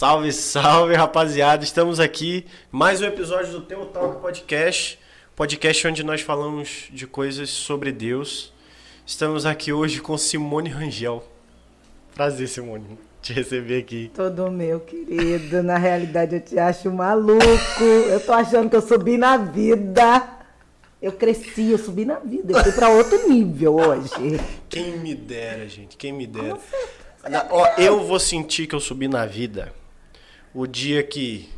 Salve, salve, rapaziada. Estamos aqui mais um episódio do Teu Talk Podcast, podcast onde nós falamos de coisas sobre Deus. Estamos aqui hoje com Simone Rangel. Prazer, Simone, te receber aqui. Todo meu querido, na realidade eu te acho maluco. Eu tô achando que eu subi na vida. Eu cresci, eu subi na vida. Eu fui pra outro nível hoje. Quem me dera, gente, quem me dera. Ó, eu vou sentir que eu subi na vida o dia que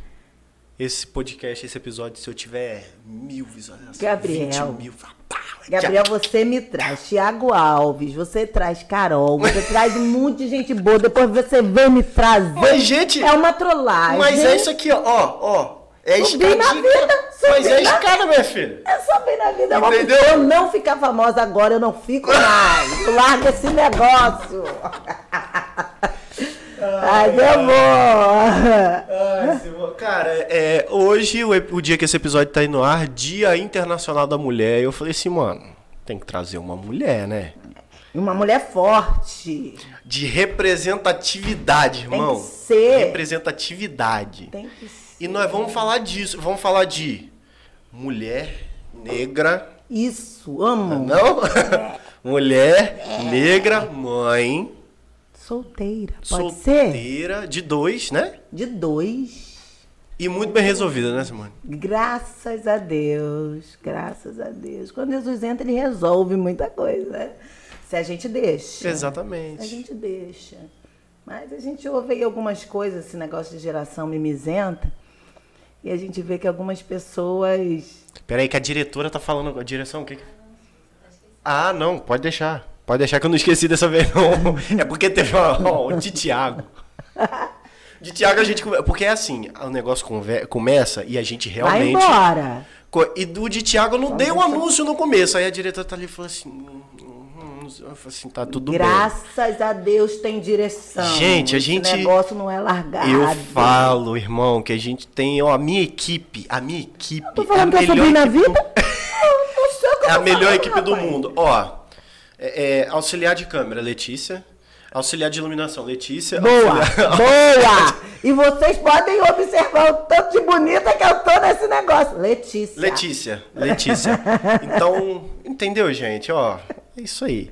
esse podcast, esse episódio, se eu tiver mil visualizações, Gabriel. 20 mil, pá, Gabriel, você me traz Thiago Alves, você traz Carol, você traz um monte de gente boa, depois você vem me trazer. Mas, gente, é uma trollagem. Mas é isso aqui, ó, ó. É Subi escadinha. na vida, Mas é escada, minha filha. É só bem na vida. Eu Entendeu? Eu não ficar famosa agora, eu não fico mais. Larga esse negócio. Ai, meu amor. Cara, é, hoje, o, o dia que esse episódio tá indo no ar, Dia Internacional da Mulher, eu falei assim, mano, tem que trazer uma mulher, né? Uma mulher forte. De representatividade, Tem irmão. que ser. Representatividade. Tem que ser. E nós vamos falar disso, vamos falar de mulher negra, Isso, amo. não? mulher negra, mãe, Solteira. Pode ser? solteira, de dois, né? De dois. E muito bem resolvida, né, Simone? Graças a Deus. Graças a Deus. Quando Jesus entra, ele resolve muita coisa. né? Se a gente deixa. Exatamente. A gente deixa. Mas a gente ouve aí algumas coisas, esse negócio de geração mimizenta, e a gente vê que algumas pessoas. Peraí, que a diretora tá falando. A direção, o que... Ah, não, pode deixar. Pode deixar que eu não esqueci dessa vez, não. É porque teve o de Tiago. De Tiago a gente. Porque é assim, o negócio conver- começa e a gente Vai realmente. embora! Co- E do de Tiago eu não dei o anúncio no começo. Aí a diretora tá ali e falou assim. hum, hum, hum, Eu assim, tá tudo bem. Graças a Deus tem direção. Gente, a Esse gente- negócio não é largado. Eu falo, irmão, que a gente tem, ó, a minha equipe, a minha equipe. Tô falando é que a eu subi melhor na equipe vida? Eu não sei o que eu É a melhor falando, equipe do rapaz. mundo. Ó, é, é, auxiliar de câmera, Letícia. Auxiliar de iluminação, Letícia. Boa, Auxiliar- boa! E vocês podem observar o tanto de bonita que eu tô nesse negócio. Letícia. Letícia, Letícia. Então, entendeu, gente? Ó, é isso aí.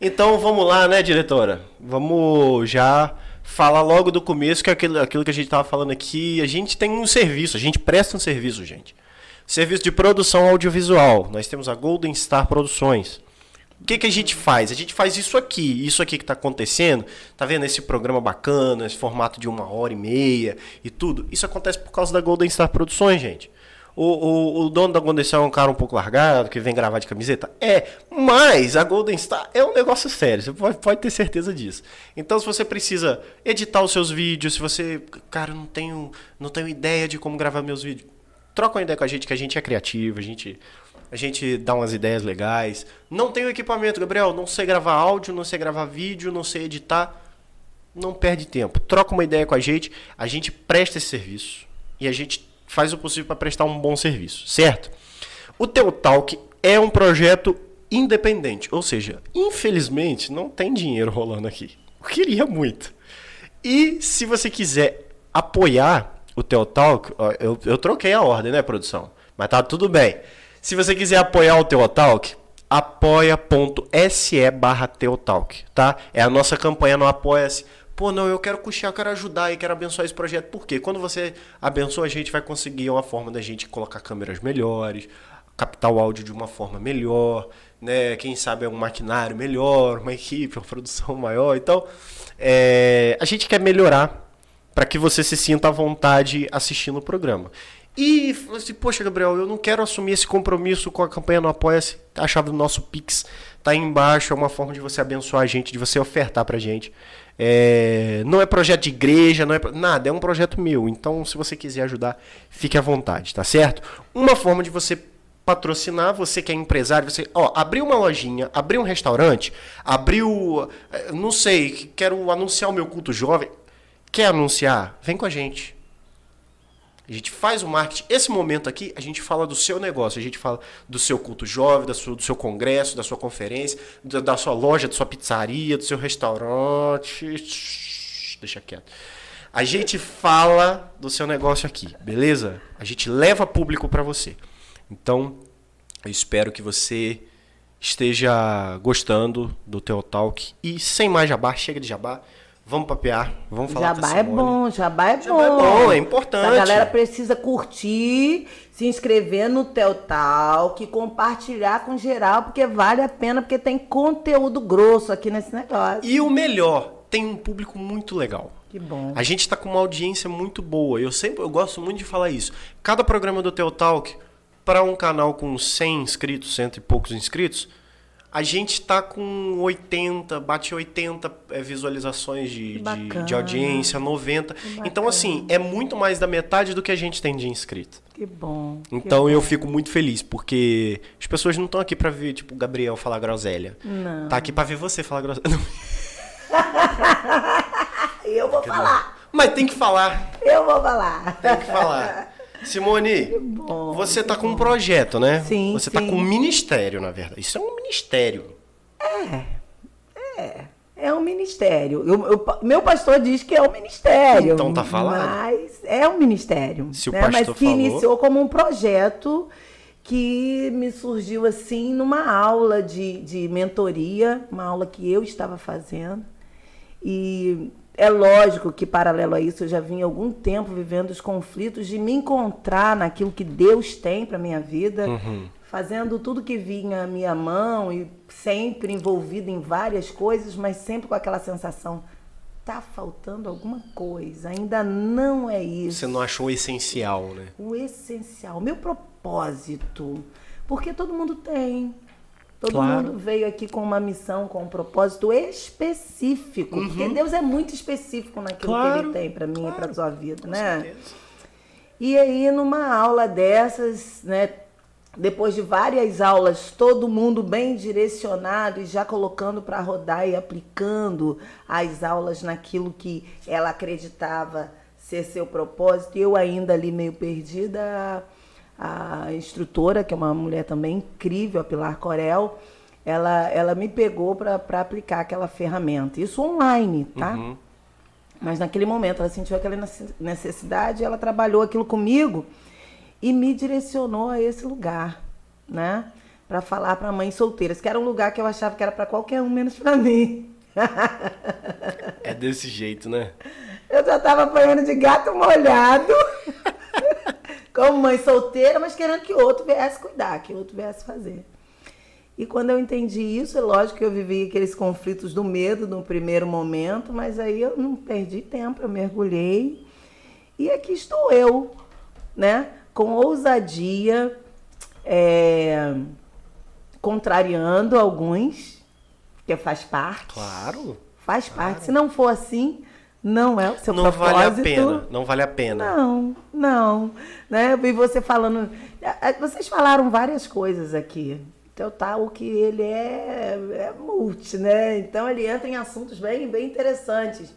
Então, vamos lá, né, diretora? Vamos já falar logo do começo, que é aquilo, aquilo que a gente tava falando aqui. A gente tem um serviço, a gente presta um serviço, gente. Serviço de produção audiovisual. Nós temos a Golden Star Produções. O que, que a gente faz? A gente faz isso aqui, isso aqui que está acontecendo, tá vendo esse programa bacana, esse formato de uma hora e meia e tudo? Isso acontece por causa da Golden Star Produções, gente. O, o, o dono da Golden Star é um cara um pouco largado, que vem gravar de camiseta? É, mas a Golden Star é um negócio sério, você pode, pode ter certeza disso. Então, se você precisa editar os seus vídeos, se você, cara, não tenho, não tenho ideia de como gravar meus vídeos, troca uma ideia com a gente, que a gente é criativo, a gente, a gente dá umas ideias legais. Não tenho equipamento, Gabriel, não sei gravar áudio, não sei gravar vídeo, não sei editar. Não perde tempo. Troca uma ideia com a gente, a gente presta esse serviço e a gente faz o possível para prestar um bom serviço, certo? O Teu Talk é um projeto independente, ou seja, infelizmente não tem dinheiro rolando aqui. Eu queria muito. E se você quiser apoiar o Teu Talk, eu, eu troquei a ordem, né, produção? Mas tá tudo bem. Se você quiser apoiar o Teu Talk, apoia.se barra Teotalk, tá? É a nossa campanha no Apoia-se. Pô, não, eu quero custear, quero ajudar e quero abençoar esse projeto. Por quê? Quando você abençoa, a gente vai conseguir uma forma da gente colocar câmeras melhores, captar o áudio de uma forma melhor, né? Quem sabe é um maquinário melhor, uma equipe, uma produção maior. Então, é, a gente quer melhorar para que você se sinta à vontade assistindo o programa. E falou assim, poxa, Gabriel, eu não quero assumir esse compromisso com a campanha no Apoia-se. A chave do nosso Pix tá aí embaixo, é uma forma de você abençoar a gente, de você ofertar pra gente. É, não é projeto de igreja, não é nada, é um projeto meu. Então, se você quiser ajudar, fique à vontade, tá certo? Uma forma de você patrocinar, você que é empresário, você, ó, abriu uma lojinha, abriu um restaurante, abriu, eh, não sei, quero anunciar o meu culto jovem. Quer anunciar? Vem com a gente. A gente faz o marketing. Esse momento aqui, a gente fala do seu negócio, a gente fala do seu culto jovem, da sua- do seu congresso, da sua conferência, da, da sua loja, da sua pizzaria, do seu restaurante. Deixa quieto. A gente fala do seu negócio aqui, beleza? A gente leva público para você. Então, eu espero que você esteja gostando do teu talk. E sem mais jabá, chega de jabá. Vamos papear, vamos falar Jabá com a é bom, jabá é Jabá é bom. bom, é importante. A galera precisa curtir, se inscrever no Tel Talk, compartilhar com geral, porque vale a pena, porque tem conteúdo grosso aqui nesse negócio. E o melhor, tem um público muito legal. Que bom. A gente tá com uma audiência muito boa. Eu sempre eu gosto muito de falar isso. Cada programa do Teu Talk, para um canal com 100 inscritos, cento e poucos inscritos, a gente tá com 80, bate 80 é, visualizações de, de, de audiência, 90. bacana. Então, assim, é muito mais da metade do que a gente tem de inscrito. Que bom. que Então bom. eu fico muito feliz, porque as pessoas não estão aqui pra ver, tipo, o Gabriel falar groselha. Não. Tá aqui pra ver você falar groselha. Eu vou falar. Mas tem que falar. Eu vou falar. Tem que falar. Simone, bom, você tá com um projeto, né? Sim, Você tá sim. com um ministério, na verdade. Isso é um ministério. É um ministério. Eu- eu- meu pastor diz que é um ministério. Então tá falado. Mas é um ministério. Se o né? pastor Mas que falou- iniciou como um projeto que me surgiu assim numa aula de, de mentoria, uma aula que eu estava fazendo. E é lógico que, paralelo a isso, eu já vinha há algum tempo vivendo os conflitos de me encontrar naquilo que Deus tem para minha vida, fazendo tudo que vinha à minha mão e sempre envolvido em várias coisas, mas sempre com aquela sensação: tá faltando alguma coisa, ainda não é isso Você não achou essencial, né? o essencial, o meu propósito. Porque todo mundo tem. Todo Claro. mundo veio aqui com uma missão, com um propósito específico. Porque Deus é muito específico naquilo que Uhum. Claro, Ele tem para mim e para sua vida, Com né? certeza. E aí, numa aula dessas, né? Depois de várias aulas, todo mundo bem direcionado e já colocando para rodar e aplicando as aulas naquilo que ela acreditava ser seu propósito, e eu ainda ali meio perdida, a, instrutora, que é uma mulher também incrível, a Pilar Corel, ela, ela me pegou para aplicar aquela ferramenta. Isso online, tá? Uhum. Mas naquele momento ela sentiu aquela nece- necessidade, ela trabalhou aquilo comigo e me direcionou a esse lugar, né? Para falar para mães solteiras, que era um lugar que eu achava que era para qualquer um, menos para mim. É desse jeito, né? Eu já estava apanhando de gato molhado, como mãe solteira, mas querendo que outro viesse cuidar, que outro viesse fazer. E quando eu entendi isso, é lógico que eu vivi aqueles conflitos do medo no primeiro momento, mas aí eu não perdi tempo, eu mergulhei. E aqui estou eu, né? Com ousadia, é, contrariando alguns, que faz parte. Claro. Faz parte. Se não for assim, não é o seu não propósito. vale a pena. Não vale a pena. Não, não. Né? Eu vi você falando. Vocês falaram várias coisas aqui. Então tá, o que ele é, é multi, né? Então ele entra em assuntos bem, bem interessantes.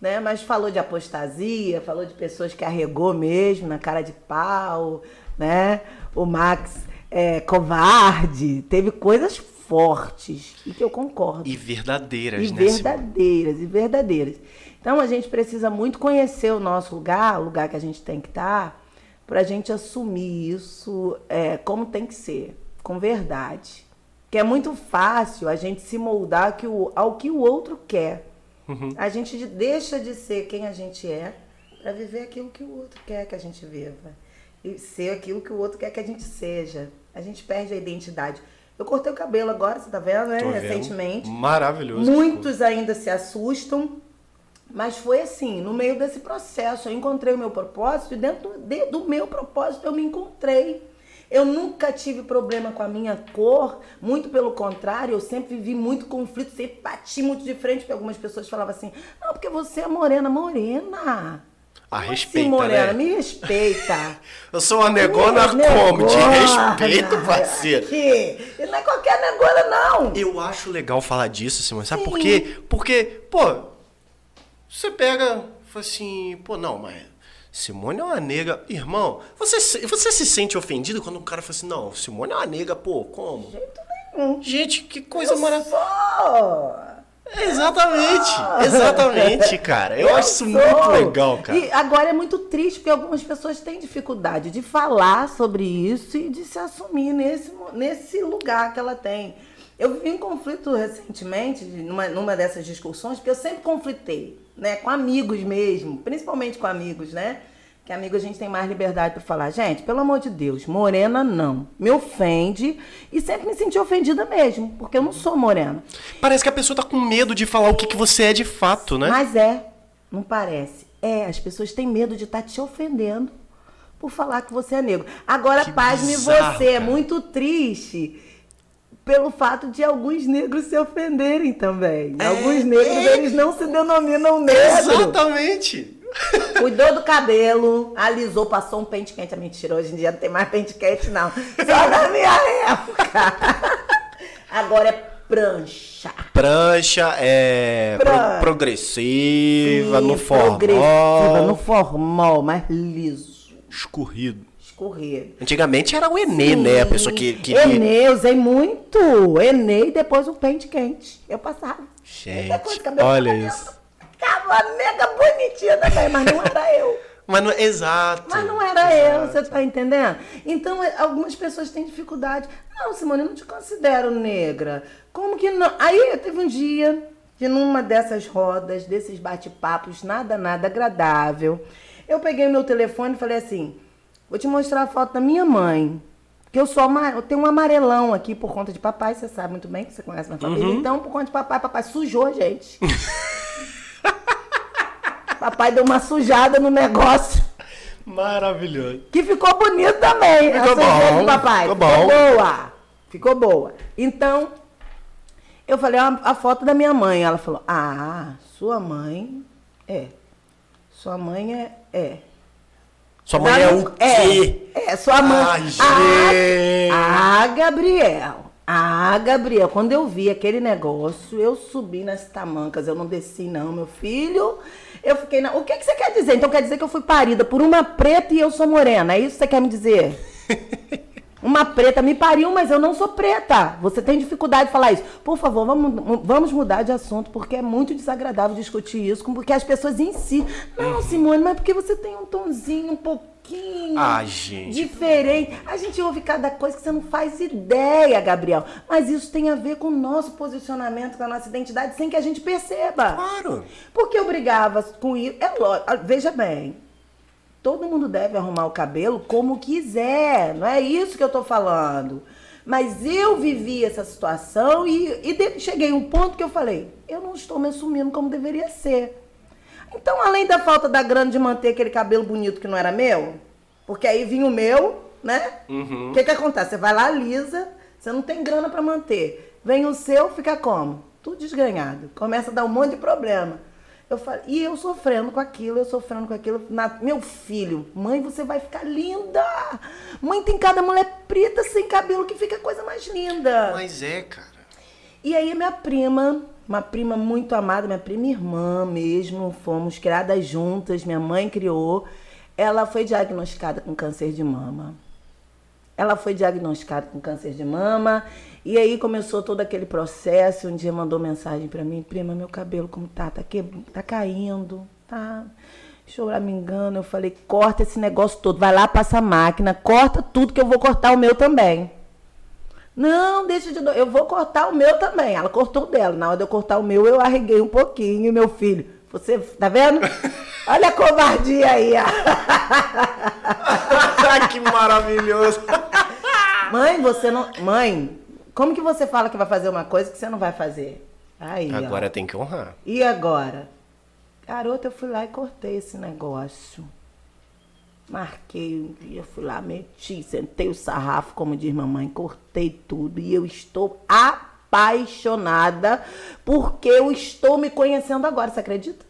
Né? Mas falou de apostasia, falou de pessoas que arregou mesmo na cara de pau, né? O Max é covarde, teve coisas fortes e que eu concordo E verdadeiras, e né? Simone? verdadeiras, e verdadeiras. Então a gente precisa muito conhecer o nosso lugar, o lugar que a gente tem que estar, para a gente assumir isso é, como tem que ser, com verdade. Que é muito fácil a gente se moldar que o- ao que o outro quer. Uhum. A gente de- deixa de ser quem a gente é para viver aquilo que o outro quer que a gente viva. E ser aquilo que o outro quer que a gente seja. A gente perde a identidade. Eu cortei o cabelo agora, você tá vendo, né? Tô vendo. Recentemente. Maravilhoso. que Muitos ainda se assustam, mas foi assim, no meio desse processo, eu encontrei o meu propósito e dentro de- do meu propósito eu me encontrei. Eu nunca tive problema com a minha cor, muito pelo contrário, eu sempre vivi muito conflito, sempre bati muito de frente, porque algumas pessoas falavam assim, não, porque você é morena, morena. Ah, Como respeita, assim, morena, né? me respeita. Eu sou uma negona como? Negona. respeito, parceiro. Que? E não é qualquer negona, não. Eu acho legal falar disso, Simone. Sabe por Sim. quê? Porque, pô, você pega, fala assim, pô, não, mas Simone é uma nega. Irmão, você, se- você se sente ofendido quando um cara fala assim, não, Simone é uma nega, pô, como? De jeito nenhum. Gente, que coisa maravilhosa. Exatamente, exatamente, cara. Eu, acho isso sou. muito legal, cara. E agora é muito triste porque algumas pessoas têm dificuldade de falar sobre isso e de se assumir nesse, nesse lugar que ela tem. Eu vivi em conflito recentemente, numa, numa dessas discussões, porque eu sempre conflitei, né? Com amigos mesmo, principalmente com amigos, né? Que amigo a gente tem mais liberdade para falar. Gente, pelo amor de Deus, morena não. Me ofende e sempre me senti ofendida mesmo, porque eu não sou morena. Parece que a pessoa tá com medo de falar o que, que você é de fato, né? Mas é, não parece. É, as pessoas têm medo de estar te ofendendo por falar que você é negro. Agora, pasme você, é muito triste pelo fato de alguns negros se ofenderem também. É, alguns negros, é. eles não se denominam negros. Exatamente. Cuidou do cabelo, alisou, passou um pente quente. É mentira, hoje em dia não tem mais pente quente, não. Só na minha época. Agora é prancha. Prancha é pro- Prancha. progressiva, no Sim, formal, progressiva, no formal, mais liso. escorrido. Escorrer. Antigamente era o Enê, né? A pessoa que... que Enê, eu usei muito. Enê e depois um pente quente. Eu passava. Gente, o olha isso. Ficava mega bonitinha também, mas não era eu. Mas não, exato. Mas não era eu, você tá entendendo? Então, é, algumas pessoas têm dificuldade. Não, Simone, eu não te considero negra. Como que não? Aí teve um dia que numa dessas rodas, desses bate-papos, nada, nada agradável, eu peguei meu telefone e falei assim: vou te mostrar a foto da minha mãe. Que eu sou eu tenho um amarelão aqui por conta de papai, você sabe muito bem que você conhece minha família. Então, por conta de papai, papai sujou a gente. papai deu uma sujada no negócio. Maravilhoso. Que ficou bonito também. Ficou a bom, do papai. ficou Ficou, bom. boa. Ficou boa. Então, eu falei, a, a foto da minha mãe. Ela falou, ah, sua mãe é. Sua mãe é. É. Sua mãe é o quê? É, é sua mãe. Ai, Ah, gente. ah, Gabriel. Ah, Gabriel, quando eu vi aquele negócio, eu subi nas tamancas, eu não desci não, meu filho. Eu fiquei na... O que, que você quer dizer? Então quer dizer que eu fui parida por uma preta e eu sou morena, é isso que você quer me dizer? Uma preta me pariu, mas eu não sou preta. Você tem dificuldade de falar isso. Por favor, vamos, vamos mudar de assunto, porque é muito desagradável discutir isso, porque as pessoas em si. Não, Simone, mas porque você tem um tonzinho um pouquinho Ah, gente. diferente. A gente ouve cada coisa que você não faz ideia, Gabriel. Mas isso tem a ver com o nosso posicionamento, com a nossa identidade, sem que a gente perceba. Claro. Porque eu brigava com isso. É lógico. Veja bem. Todo mundo deve arrumar o cabelo como quiser. Não é isso que eu tô falando. Mas eu vivi essa situação e, e de- cheguei a um ponto que eu falei: eu não estou me assumindo como deveria ser. Então, além da falta da grana de manter aquele cabelo bonito que não era meu, porque aí vinha o meu, né? O que que acontece? Você vai lá, lisa, você não tem grana para manter. Vem o seu, fica como? Tudo desgrenhado. Começa a dar um monte de problema. Eu falei, e eu sofrendo com aquilo, eu sofrendo com aquilo. Na- meu filho, mãe, você vai ficar linda. Mãe, tem cada mulher preta sem cabelo que fica a coisa mais linda. Mas é, cara. E aí minha prima, uma prima muito amada, minha prima irmã mesmo, fomos criadas juntas, minha mãe criou. Ela foi diagnosticada com câncer de mama. Ela foi diagnosticada com câncer de mama e aí começou todo aquele processo. Um dia mandou mensagem pra mim, prima, meu cabelo como tá, tá, que... tá caindo, tá choramingando. Eu falei, corta esse negócio todo, vai lá, passa a máquina, corta tudo que eu vou cortar o meu também. Não, deixa de. do- Eu vou cortar o meu também. Ela cortou o dela. Na hora de eu cortar o meu, eu arreguei um pouquinho, meu filho. Você, tá vendo? Olha a covardia aí. que maravilhoso. Mãe, você não. Mãe, como que você fala que vai fazer uma coisa que você não vai fazer? Aí, ó. Agora tem que honrar. E agora? Garota, eu fui lá e cortei esse negócio. Marquei, eu fui lá, meti, sentei o sarrafo, como diz mamãe, cortei tudo. E eu estou apaixonada porque eu estou me conhecendo agora, você acredita?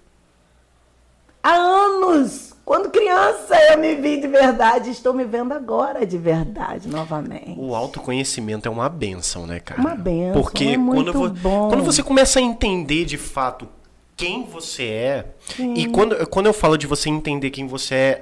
Há anos! Quando criança eu me vi de verdade, estou me vendo agora de verdade novamente. O autoconhecimento é uma benção, né, cara? Uma bênção, Porque é quando, vo- quando você começa a entender de fato quem você é. E quando, quando eu falo de você entender quem você é,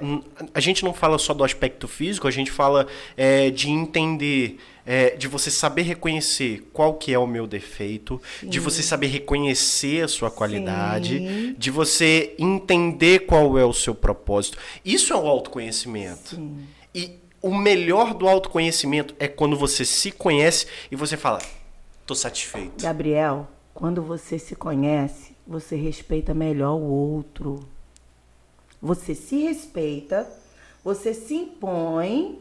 a gente não fala só do aspecto físico, a gente fala é, de entender, é, de você saber reconhecer qual que é o meu defeito, de você saber reconhecer a sua qualidade, Sim. de você entender qual é o seu propósito. Isso é o autoconhecimento. E o melhor do autoconhecimento é quando você se conhece e você fala, tô satisfeito. Gabriel, quando você se conhece, você respeita melhor o outro. Você se respeita, você se impõe,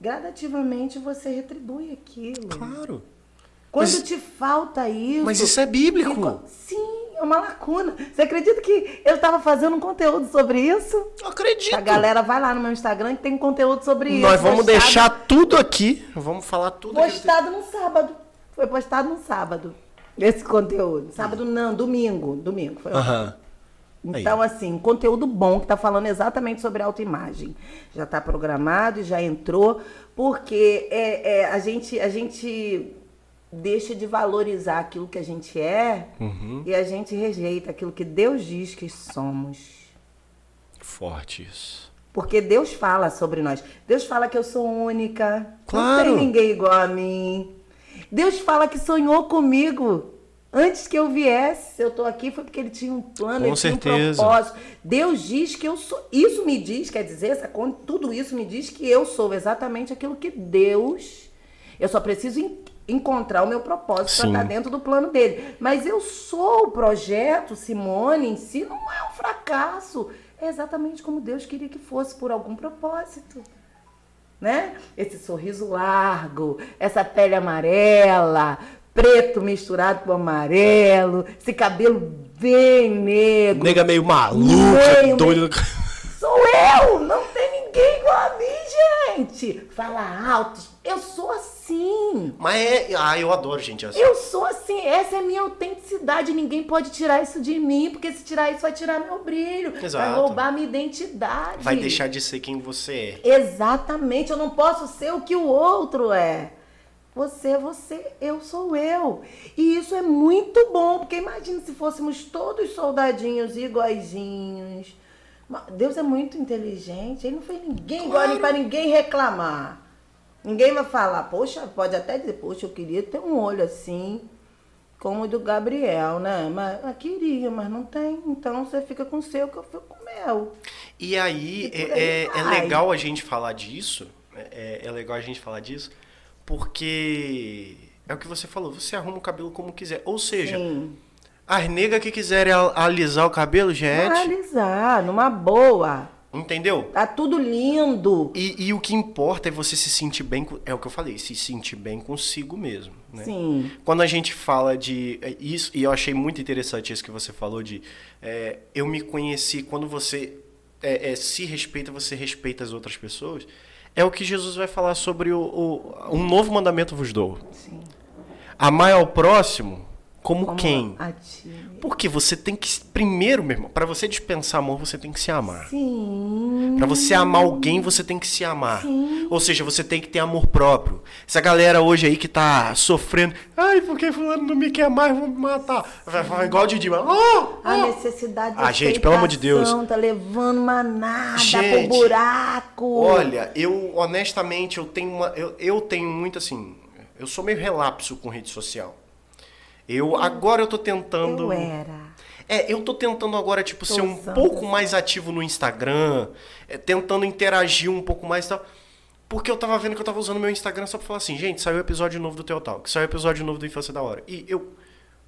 gradativamente você retribui aquilo. Claro. Quando Mas- te falta isso. Mas isso é bíblico. fica- Sim, é uma lacuna. Você acredita que eu estava fazendo um conteúdo sobre isso? Eu acredito. A galera vai lá no meu Instagram que tem conteúdo sobre isso. Nós vamos postado- deixar tudo aqui. Vamos falar tudo aqui. Postado no sábado. Foi postado no sábado. Esse conteúdo. Sábado não, domingo. Domingo. Foi Aham. Então, assim, um conteúdo bom que está falando exatamente sobre autoimagem. Já está programado e já entrou, porque é, é, a, gente, a gente deixa de valorizar aquilo que a gente é Uhum. e a gente rejeita aquilo que Deus diz que somos. Forte isso. Porque Deus fala sobre nós. Deus fala que eu sou única. Claro. Não tem ninguém igual a mim. Deus fala que sonhou comigo. Antes que eu viesse, eu tô aqui foi porque ele tinha um plano, Com ele tinha um certeza. propósito. Deus diz que eu sou. Isso me diz, quer dizer, essa, tudo isso me diz que eu sou exatamente aquilo que Deus. Eu só preciso en- encontrar o meu propósito para estar dentro do plano dele. Mas eu sou o projeto, Simone em si, não é um fracasso. É exatamente como Deus queria que fosse, por algum propósito. Né? Esse sorriso largo, essa pele amarela, preto misturado com amarelo, esse cabelo bem negro. Nega meio maluca, Meio, doido. Sou eu! Não tem ninguém igual a mim, gente! Fala alto. Eu sou assim. Mas é. Ah, eu adoro gente assim. Eu sou assim. Essa é a minha autenticidade. Ninguém pode tirar isso de mim, porque se tirar isso, vai tirar meu brilho. Vai Exato. roubar minha identidade. Vai deixar de ser quem você é. Exatamente. Eu não posso ser o que o outro é. Você é você, eu sou eu. E isso é muito bom, porque imagine se fôssemos todos soldadinhos iguaizinhos. Deus é muito inteligente, ele não fez ninguém igual Claro. para ninguém reclamar. Ninguém vai falar, poxa, pode até dizer, poxa, eu queria ter um olho assim, como o do Gabriel, né? Mas eu queria, mas não tem. Então você fica com o seu, que eu fico com o meu. E aí, E é, aí é- é legal a gente falar disso. É, é legal a gente falar disso, porque é o que você falou, você arruma o cabelo como quiser. Ou seja, Sim. as negas que quiserem al- alisar o cabelo, gente, Analisar, numa boa. Entendeu? Tá tudo lindo. E, e o que importa é você se sentir bem, é o que eu falei, se sentir bem consigo mesmo. Né? Sim. Quando a gente fala de é, isso, e eu achei muito interessante isso que você falou de é, eu me conheci, quando você é, é, se respeita, você respeita as outras pessoas, é o que Jesus vai falar sobre o, o um novo mandamento vos dou. Sim. Amar ao próximo como, Como quem? A ti. Porque você tem que primeiro, meu irmão, para você dispensar amor, você tem que se amar. Sim. Pra você amar alguém, você tem que se amar. Sim. Ou seja, você tem que ter amor próprio. Essa galera hoje aí que tá sofrendo, ai, porque fulano não me quer mais, vou me matar. Vai falar igual o Didi, mas, oh, A oh. necessidade de Ah, gente, pelo amor de Deus. Tá levando manada Gente, pro buraco. Olha, eu honestamente eu tenho uma, eu, eu tenho muito assim, eu sou meio relapso com rede social. Eu agora eu tô tentando Eu era. É, eu tô tentando agora, tipo, Tô ser um pouco mais ativo no Instagram, é, tentando interagir um pouco mais e tal. Porque eu tava vendo que eu tava usando meu Instagram só pra falar assim, gente, saiu episódio novo do Teu Talk, saiu episódio novo do Infância da Hora. E eu.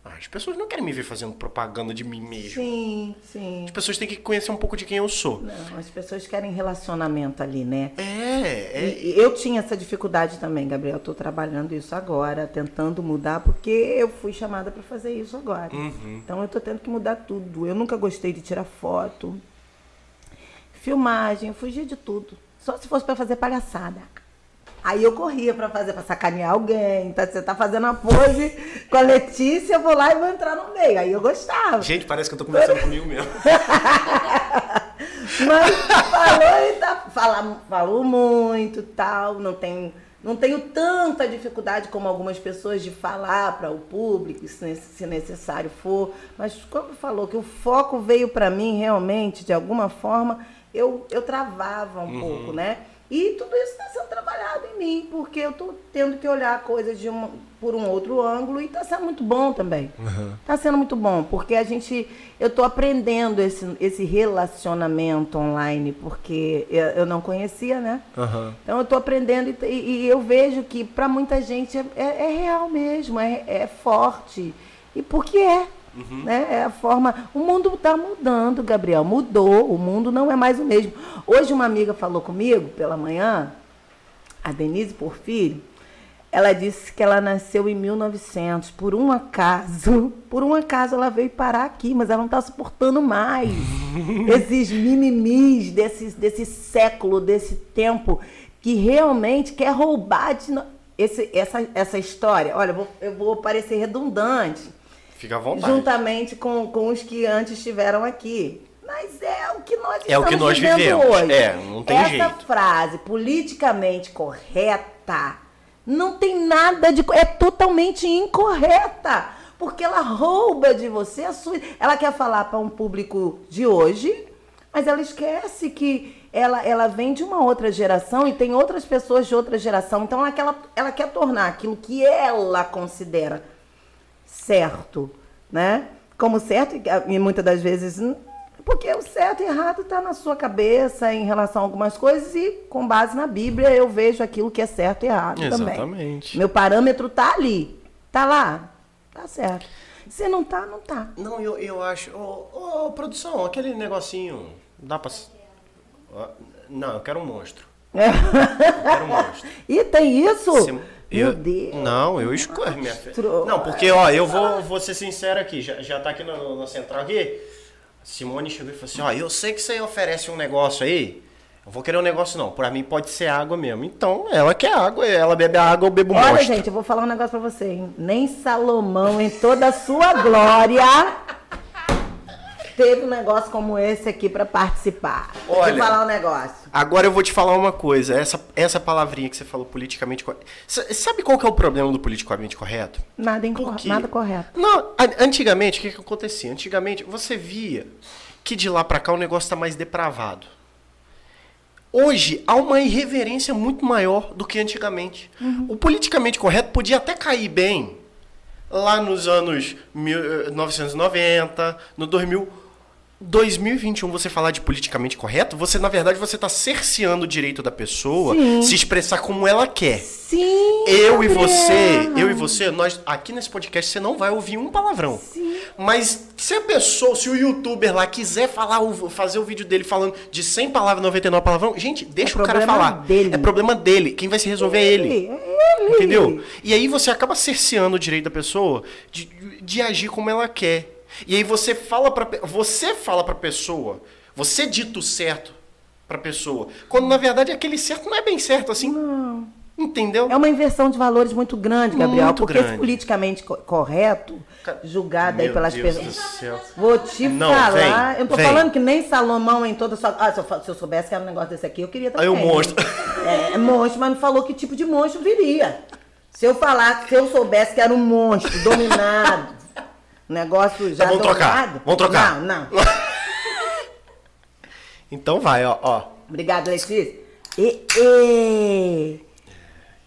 Ah, as pessoas não querem me ver fazendo propaganda de mim mesmo. Sim, sim. As pessoas têm que conhecer um pouco de quem eu sou. Não, as pessoas querem relacionamento ali, né? É, é. E- e eu tinha essa dificuldade também, Gabriel. Estou trabalhando isso agora, tentando mudar, porque eu fui chamada para fazer isso agora. Uhum. Então eu estou tendo que mudar tudo. Eu nunca gostei de tirar foto, filmagem, eu fugia de tudo. Só se fosse para fazer palhaçada. Aí eu corria para fazer, para sacanear alguém. Tá, você tá fazendo uma pose com a Letícia, eu vou lá e vou entrar no meio. Aí eu gostava. Gente, parece que eu tô conversando comigo mesmo. Mas falou e tá, fala, falou muito tal, não tem não tenho tanta dificuldade como algumas pessoas de falar para o público, se necessário for. Mas quando falou que o foco veio para mim realmente, de alguma forma, eu, eu travava um uhum. pouco, né? E tudo isso está sendo trabalhado em mim, porque eu estou tendo que olhar coisas de uma, por um outro ângulo e está sendo muito bom também. Está uhum. sendo muito bom, porque a gente. Eu estou aprendendo esse, esse relacionamento online, porque eu, eu não conhecia, né? Uhum. Então eu estou aprendendo e, e, eu vejo que para muita gente é, é, é real mesmo, é, é forte. E porque é. Uhum. Né? É a forma. O mundo está mudando, Gabriel. Mudou. O mundo não é mais o mesmo. Hoje uma amiga falou comigo pela manhã, a Denise Porfírio. Ela disse que ela nasceu em 1900. Por um acaso, por um acaso ela veio parar aqui, mas ela não está suportando mais esses mimimis desse, desse século, desse tempo, que realmente quer roubar de esse, essa, essa história. Olha, eu vou, eu vou parecer redundante Fica à vontade. Juntamente com, com os que antes estiveram aqui. Mas é o que nós é o que nós vivemos. hoje. É, não tem Essa jeito. Essa frase, politicamente correta, não tem nada de. É totalmente incorreta. Porque ela rouba de você a sua. Ela quer falar para um público de hoje, mas ela esquece que ela, ela vem de uma outra geração e tem outras pessoas de outra geração. Então ela quer, ela quer tornar aquilo que ela considera certo, né? Como certo, e muitas das vezes, porque o certo e errado está na sua cabeça em relação a algumas coisas e com base na Bíblia eu vejo aquilo que é certo e errado Exatamente. também. Exatamente. Meu parâmetro tá ali, tá lá, tá certo. Se não tá, não tá. Não, eu, eu acho. Ô, oh, oh, produção, aquele negocinho. Dá pra. Não, eu quero um monstro. É. Eu quero um monstro. E tem isso? Sim. Eu, Meu Deus. Não, eu escolho minha filha. Não, porque, ó, eu vou, vou ser sincero aqui. Já, já tá aqui no, no central aqui. Simone chegou e falou assim, ó, eu sei que você oferece um negócio aí. Eu vou querer um negócio não. Pra mim pode ser água mesmo. Então, ela quer água, ela bebe água, eu bebo Olha, gente, eu vou falar um negócio pra você, hein? Nem Salomão, em toda a sua glória, teve um negócio como esse aqui para participar. Olha, Vou falar um negócio. Agora eu vou te falar uma coisa. Essa, essa palavrinha que você falou, politicamente correto. Sabe qual que é o problema do politicamente correto? Nada, nada correto. Não, antigamente, o que, que acontecia? Antigamente, você via que de lá para cá o negócio está mais depravado. Hoje há uma irreverência muito maior do que antigamente. Uhum. O politicamente correto podia até cair bem lá nos anos 1990, no 2000 2021 você falar de politicamente correto, você na verdade você está cerceando o direito da pessoa Sim. se expressar como ela quer. Sim. Eu Gabriela. e você, eu e você, nós aqui nesse podcast você não vai ouvir um palavrão. Sim. Mas se a pessoa, se o youtuber lá quiser falar, fazer o vídeo dele falando de 100 palavras, 99 palavrão, gente, deixa é o cara falar. Dele. É problema dele. Quem vai se resolver é ele. É ele. Entendeu? E aí você acaba cerceando o direito da pessoa de, de agir como ela quer. E aí você fala para você fala para pessoa, você dita o certo para pessoa, quando na verdade aquele certo não é bem certo assim. Não. Entendeu? É uma inversão de valores muito grande, Gabriel. Muito porque grande. esse politicamente co correto, julgado Meu aí pelas Deus pessoas. Vou te não, falar. Vem, eu tô vem. falando que nem Salomão em toda sua. Ah, se eu, se eu, soubesse que era um negócio desse aqui, eu queria também. Aí o monstro. É, é monstro, mas não falou que tipo de monstro viria. Se eu falar, se eu soubesse que era um monstro dominado, negócio já. Então, vamos trocar. Vamos trocar. Não, não. então vai, ó. ó. Obrigado, Letícia. E, e...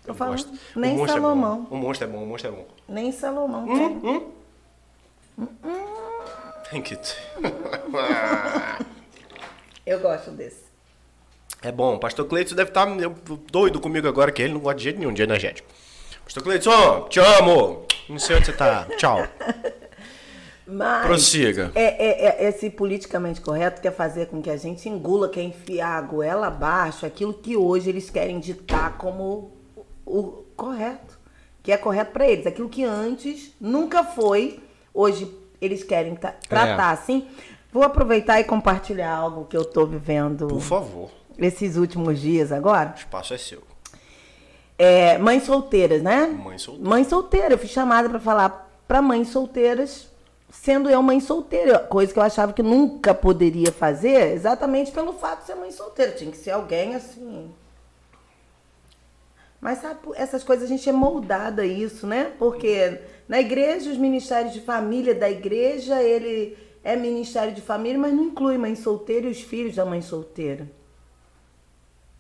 Eu falando, gosto. nem o Salomão. É o monstro é bom, o monstro é bom. Nem Salomão. Hum, hum? Hum, hum. Tem que Eu gosto desse. É bom. O pastor Cleiton deve estar doido comigo agora, que ele não gosta de jeito nenhum de energético. Pastor Cleiton, te amo. Não sei onde você tá. Tchau. Mas Prossiga. É, é, é, esse politicamente correto quer fazer com que a gente engula, quer enfiar a goela abaixo aquilo que hoje eles querem ditar como o, o correto. Que é correto para eles. Aquilo que antes nunca foi, hoje eles querem tratar é. assim. Vou aproveitar e compartilhar algo que eu estou vivendo. Por favor. Esses últimos dias agora. O espaço é seu. É, mães solteiras, né? Mãe solteira. Mãe solteira. Eu fui chamada para falar para mães solteiras sendo eu mãe solteira, coisa que eu achava que nunca poderia fazer, exatamente pelo fato de ser mãe solteira. Tinha que ser alguém assim. Mas sabe, essas coisas a gente é moldada a isso, né? Porque na igreja, os ministérios de família da igreja, ele é ministério de família, mas não inclui mãe solteira e os filhos da mãe solteira.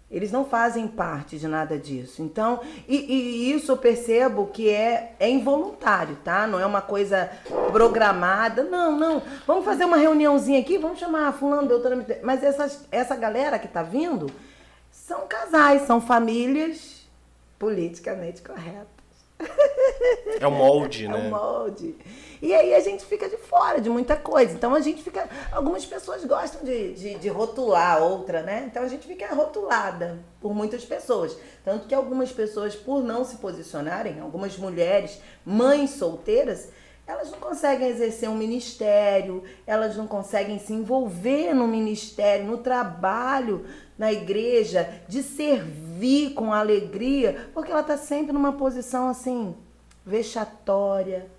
Eles não fazem parte de nada disso. Então, e, e, isso eu percebo que é, é involuntário, tá? Não é uma coisa programada. Não, não. Vamos fazer uma reuniãozinha aqui, vamos chamar fulano, doutora... Mas essas, essa galera que tá vindo são casais, são famílias politicamente corretas. É o molde, né? É o molde. E aí a gente fica de fora de muita coisa. Então a gente fica. Algumas pessoas gostam de, de, de rotular outra, né? Então a gente fica rotulada por muitas pessoas. Tanto que algumas pessoas, por não se posicionarem, algumas mulheres, mães solteiras, elas não conseguem exercer um ministério, elas não conseguem se envolver no ministério, no trabalho na igreja, de servir com alegria, porque ela está sempre numa posição assim, vexatória,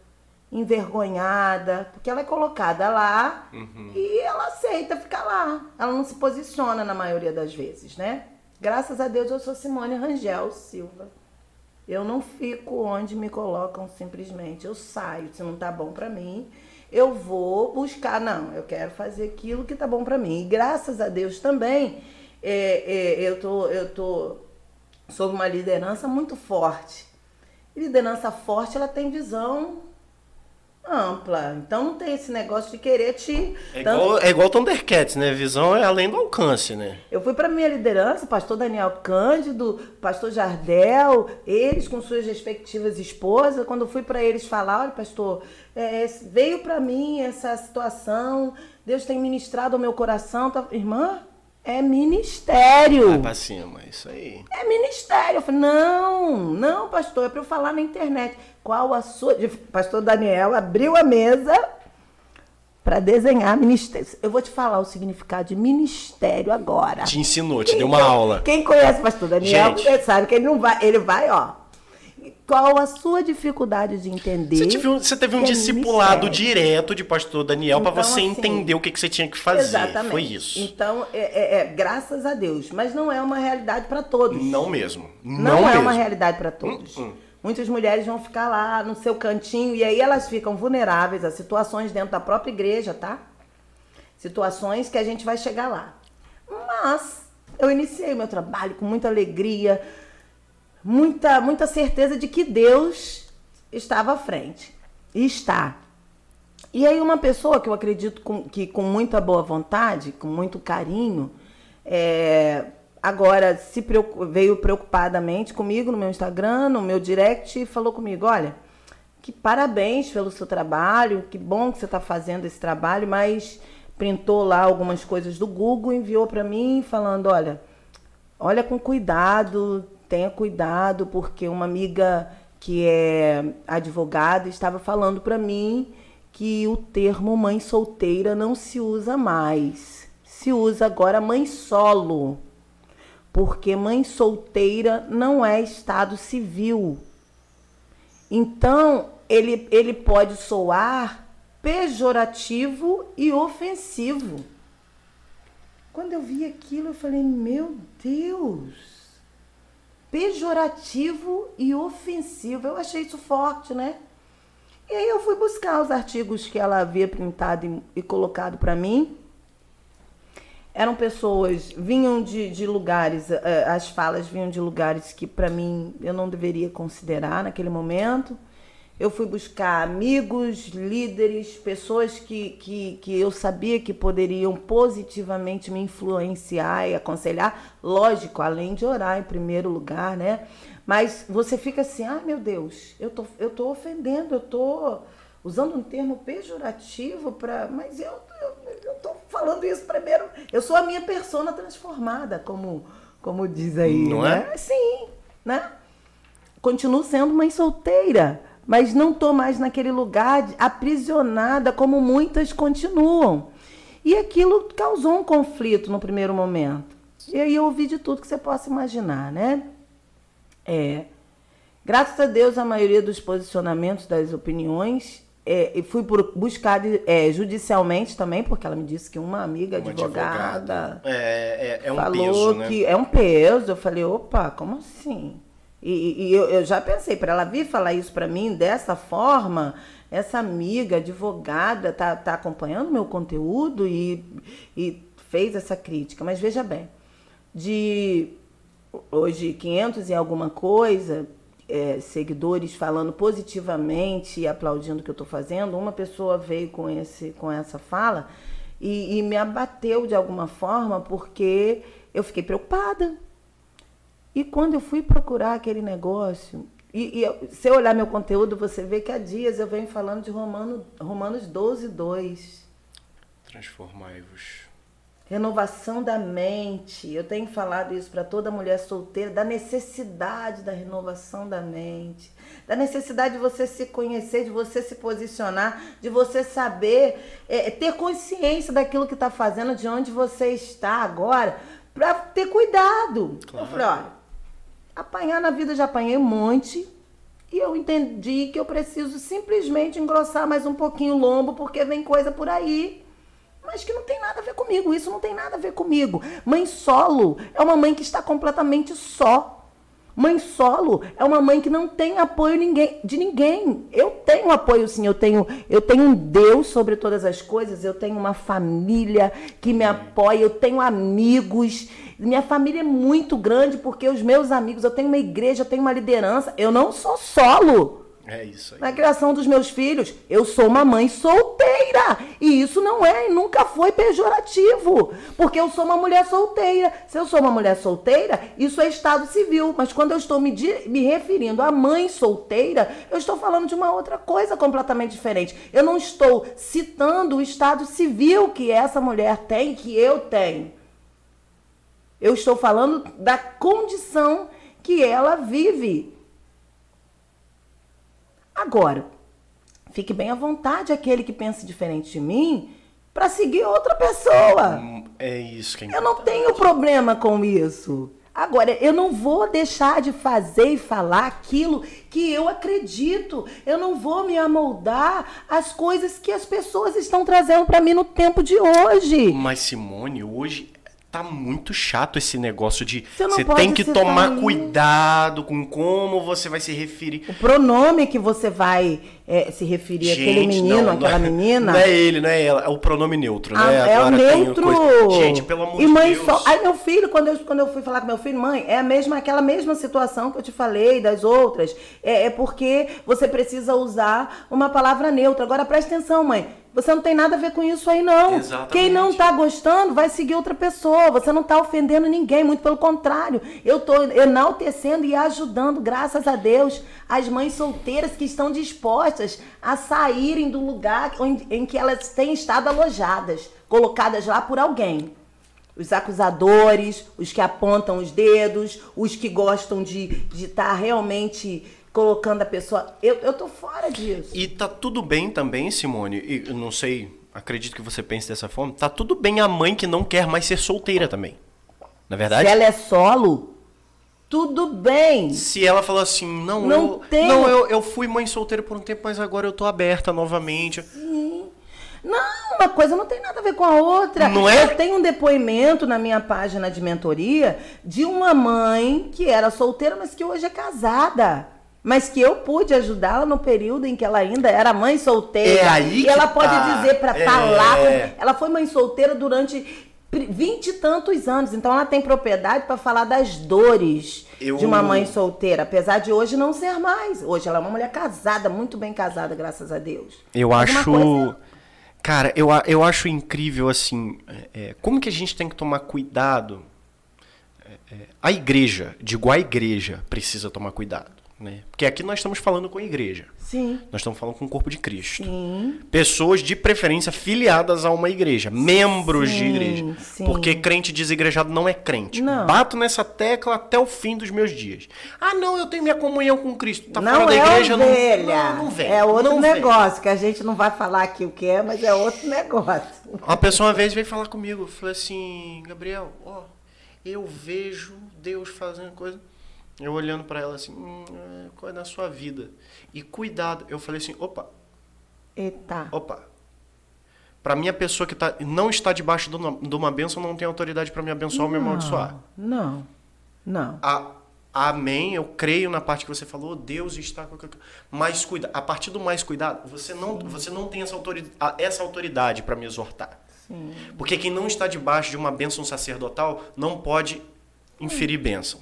envergonhada, porque ela é colocada lá uhum. e ela aceita ficar lá. Ela não se posiciona na maioria das vezes, né? Graças a Deus eu sou Simone Rangel Silva. Eu não fico onde me colocam simplesmente. Eu saio, se não tá bom para mim, eu vou buscar, não, eu quero fazer aquilo que tá bom para mim. E graças a Deus também, é, é, eu tô eu tô sob uma liderança muito forte. E liderança forte, ela tem visão ampla. Então não tem esse negócio de querer te. É igual, é igual Thundercats, né? Visão é além do alcance, né? Eu fui para minha liderança, pastor Daniel Cândido, pastor Jardel, eles com suas respectivas esposas. Quando eu fui para eles falar, olha, pastor, é, veio para mim essa situação, Deus tem ministrado ao meu coração. Tá... Irmã, é ministério. Vai pra cima, isso aí. É ministério. Eu falei, não, não, pastor, é para eu falar na internet. Qual a sua. Pastor Daniel abriu a mesa para desenhar ministério. Eu vou te falar o significado de ministério agora. Te ensinou, te quem deu uma aula. Quem conhece o pastor Daniel Gente. sabe que ele não vai, ele vai, ó, qual a sua dificuldade de entender? Você teve um, você teve um é discipulado direto de pastor Daniel então, para você assim, entender o que, que você tinha que fazer. Exatamente. Foi isso. Então, é, é, é graças a Deus. Mas não é uma realidade para todos. Não mesmo. Não, não é mesmo. uma realidade para todos. Hum, hum. Muitas mulheres vão ficar lá no seu cantinho e aí elas ficam vulneráveis a situações dentro da própria igreja, tá? Situações que a gente vai chegar lá. Mas eu iniciei meu trabalho com muita alegria, muita, muita certeza de que Deus estava à frente. E está. E aí uma pessoa que eu acredito com, que com muita boa vontade, com muito carinho, é, agora se preocup, veio preocupadamente comigo no meu Instagram, no meu direct, e falou comigo, olha, que parabéns pelo seu trabalho, que bom que você está fazendo esse trabalho, mas printou lá algumas coisas do Google, enviou para mim falando, olha, olha com cuidado, tenha cuidado, porque uma amiga que é advogada estava falando para mim que o termo mãe solteira não se usa mais. Se usa agora mãe solo. Porque mãe solteira não é estado civil. Então, ele, ele pode soar pejorativo e ofensivo. Quando eu vi aquilo, eu falei: Meu Deus! pejorativo e ofensivo. Eu achei isso forte, né? E aí eu fui buscar os artigos que ela havia printado e, e colocado para mim. Eram pessoas, vinham de, de lugares, eh, as falas vinham de lugares que para mim eu não deveria considerar naquele momento. Eu fui buscar amigos, líderes, pessoas que, que, que eu sabia que poderiam positivamente me influenciar e aconselhar. Lógico, além de orar em primeiro lugar, né? Mas você fica assim, ah, meu Deus, eu tô, eu tô ofendendo, eu tô usando um termo pejorativo para. Mas eu, falando isso primeiro. Eu sou a minha persona transformada, como, como diz aí. Não né? é? Sim, né? Continuo sendo mãe solteira mas não estou mais naquele lugar aprisionada como muitas continuam. E aquilo causou um conflito no primeiro momento. E aí eu ouvi de tudo que você possa imaginar, né? É, graças a Deus, a maioria dos posicionamentos, das opiniões, é, e fui por, buscar é, judicialmente também, porque ela me disse que uma amiga uma advogada é, é, é um falou peso, né? que é um peso. Eu falei, opa, como assim? E, e eu, eu, já pensei, para ela vir falar isso para mim dessa forma, essa amiga, advogada, tá, tá acompanhando meu conteúdo e, e fez essa crítica. Mas veja bem, de hoje 500 e alguma coisa, é, seguidores falando positivamente e aplaudindo o que eu estou fazendo, uma pessoa veio com, esse, com essa fala e, e me abateu de alguma forma porque eu fiquei preocupada. E quando eu fui procurar aquele negócio, e, e se eu olhar meu conteúdo, você vê que há dias eu venho falando de Romano, Romanos 12, 2. Transformai-vos Renovação da mente. Eu tenho falado isso para toda mulher solteira, da necessidade da renovação da mente, da necessidade de você se conhecer, de você se posicionar, de você saber, é, ter consciência daquilo que está fazendo, de onde você está agora, para ter cuidado. Claro. Eu falei, olha, apanhar na vida já apanhei um monte. E eu entendi que eu preciso simplesmente engrossar mais um pouquinho o lombo, porque vem coisa por aí mas que não tem nada a ver comigo. Isso não tem nada a ver comigo. Mãe solo é uma mãe que está completamente só. Mãe solo é uma mãe que não tem apoio ninguém, de ninguém. Eu tenho apoio sim, eu tenho, eu tenho um Deus sobre todas as coisas, eu tenho uma família que me apoia, eu tenho amigos. Minha família é muito grande porque os meus amigos, eu tenho uma igreja, eu tenho uma liderança. Eu não sou solo. É isso aí. Na criação dos meus filhos, eu sou uma mãe solteira. E isso não é e nunca foi pejorativo. Porque eu sou uma mulher solteira. Se eu sou uma mulher solteira, isso é Estado civil. Mas quando eu estou me, me referindo à mãe solteira, eu estou falando de uma outra coisa completamente diferente. Eu não estou citando o Estado civil que essa mulher tem, que eu tenho. Eu estou falando da condição que ela vive. Agora, fique bem à vontade aquele que pensa diferente de mim para seguir outra pessoa. Hum, é isso que é Eu não tenho problema com isso. Agora, eu não vou deixar de fazer e falar aquilo que eu acredito. Eu não vou me amoldar às coisas que as pessoas estão trazendo para mim no tempo de hoje. Mas, Simone, hoje tá muito chato esse negócio de você tem que tomar cuidado com como você vai se referir. O pronome que você vai é, se referir Gente, àquele menino, não, aquela não é, menina. Não é ele, não é ela, é o pronome neutro, ah, né? É o neutro. Coisa... Gente, pelo amor e mãe de Deus. Só... Aí meu filho, quando eu, quando eu fui falar com meu filho, mãe, é a mesma, aquela mesma situação que eu te falei das outras. É, é porque você precisa usar uma palavra neutra. Agora preste atenção, mãe. Você não tem nada a ver com isso aí, não. Exatamente. Quem não está gostando vai seguir outra pessoa. Você não está ofendendo ninguém, muito pelo contrário. Eu estou enaltecendo e ajudando, graças a Deus, as mães solteiras que estão dispostas a saírem do lugar em que elas têm estado alojadas, colocadas lá por alguém os acusadores, os que apontam os dedos, os que gostam de estar tá realmente colocando a pessoa. Eu, eu tô fora disso. E tá tudo bem também, Simone. E eu não sei, acredito que você pense dessa forma. Tá tudo bem a mãe que não quer mais ser solteira também. Na é verdade? Se ela é solo, tudo bem. Se ela falou assim, não, não eu, não eu, eu fui mãe solteira por um tempo, mas agora eu tô aberta novamente. Sim. Não, uma coisa não tem nada a ver com a outra. Não é? Eu tenho um depoimento na minha página de mentoria de uma mãe que era solteira, mas que hoje é casada mas que eu pude ajudá-la no período em que ela ainda era mãe solteira. É aí e ela pode tá. dizer para é. falar. Ela foi mãe solteira durante vinte e tantos anos, então ela tem propriedade para falar das dores eu... de uma mãe solteira, apesar de hoje não ser mais. Hoje ela é uma mulher casada, muito bem casada, graças a Deus. Eu Mas acho. Coisa... Cara, eu, eu acho incrível assim. É, como que a gente tem que tomar cuidado? É, é a igreja, digo a igreja, precisa tomar cuidado. Né? Porque aqui nós estamos falando com a igreja. Sim. Nós estamos falando com o corpo de Cristo. Sim. Pessoas de preferência filiadas a uma igreja, membros sim, de igreja. Sim. Porque crente desigrejado não é crente. Não. Bato nessa tecla até o fim dos meus dias. Ah, não, eu tenho minha comunhão com Cristo. Tá não fora da é igreja, ovelha. não, não, não vem. É outro não negócio, vem. que a gente não vai falar aqui o que é, mas é outro negócio. Uma pessoa uma vez veio falar comigo, falou assim, Gabriel, ó, eu vejo Deus fazendo coisa eu olhando para ela assim, hum, é, qual é na sua vida? E cuidado. Eu falei assim, opa. Eita. Opa. Para mim, a pessoa que tá, não está debaixo de uma, bênção não tem autoridade para me abençoar ou me amaldiçoar. Não, não. A, Amém, eu creio na parte que você falou, Deus está com mais cuidado. A partir do mais cuidado, você não, você não tem essa autoridade, essa autoridade para me exortar. Sim. Porque quem não está debaixo de uma bênção sacerdotal não pode inferir bênção.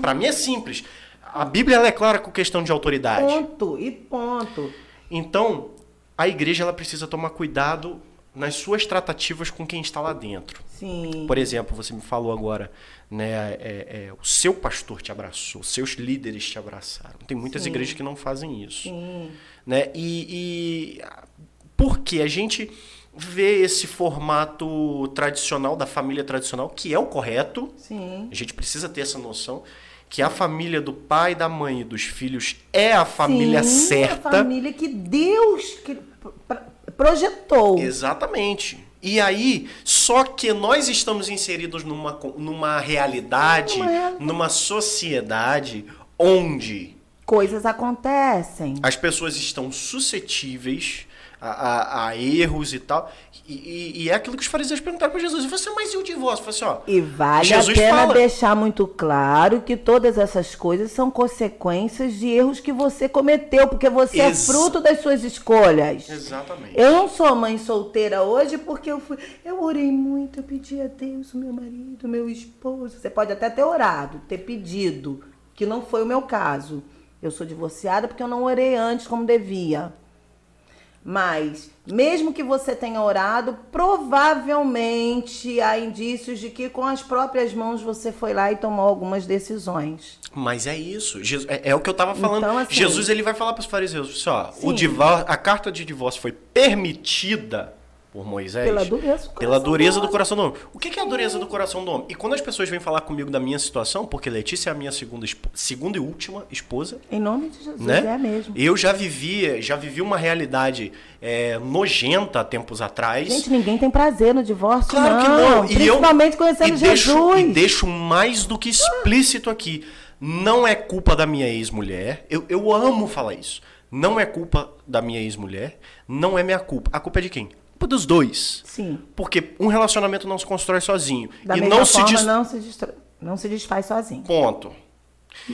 Para mim é simples. A Bíblia é clara com questão de autoridade. Ponto e ponto. Então, a igreja ela precisa tomar cuidado nas suas tratativas com quem está lá dentro. Sim. Por exemplo, você me falou agora, né, é, é, o seu pastor te abraçou, seus líderes te abraçaram. Tem muitas Sim. igrejas que não fazem isso. Sim. Né? E, e porque a gente vê esse formato tradicional da família tradicional, que é o correto. Sim. A gente precisa ter essa noção que a família do pai, da mãe e dos filhos é a família Sim, certa. A família que Deus projetou. Exatamente. E aí, só que nós estamos inseridos numa, numa realidade, numa sociedade onde coisas acontecem. As pessoas estão suscetíveis a, a, a erros e tal. E, e, e, é aquilo que os fariseus perguntaram para Jesus. E você, mas e o divórcio? Falei assim, ó, e vale Jesus a pena fala... deixar muito claro que todas essas coisas são consequências de erros que você cometeu, porque você é Ex... é fruto das suas escolhas. Exatamente. Eu não sou mãe solteira hoje porque eu fui. Eu orei muito, eu pedi a Deus, o meu marido, o meu esposo. Você pode até ter orado, ter pedido, que não foi o meu caso. Eu sou divorciada porque eu não orei antes como devia. Mas, mesmo que você tenha orado, provavelmente há indícios de que com as próprias mãos você foi lá e tomou algumas decisões. Mas é isso. É, é o que eu estava falando. Então, assim, Jesus ele vai falar para os fariseus: ó, o divórcio, a carta de divórcio foi permitida por Moisés. Pela dureza, pela dureza do coração do homem. O que é a dureza do coração do homem? E quando as pessoas vêm falar comigo da minha situação, porque Letícia é a minha segunda, segunda e última esposa. Em nome de Jesus, né? é mesmo. Eu já vivi, já vivi uma realidade é, nojenta tempos atrás. Gente, ninguém tem prazer no divórcio, claro não. que não. E Principalmente eu, conhecendo e Jesus. Deixo, e deixo mais do que explícito aqui. Não é culpa da minha ex-mulher. Eu, eu amo falar isso. Não é culpa da minha ex-mulher. Não é minha culpa. A culpa é de quem? Culpa dos dois. Sim. Porque um relacionamento não se constrói sozinho. Da e mesma não forma, se dest... não se, destra... não se desfaz sozinho. Ponto.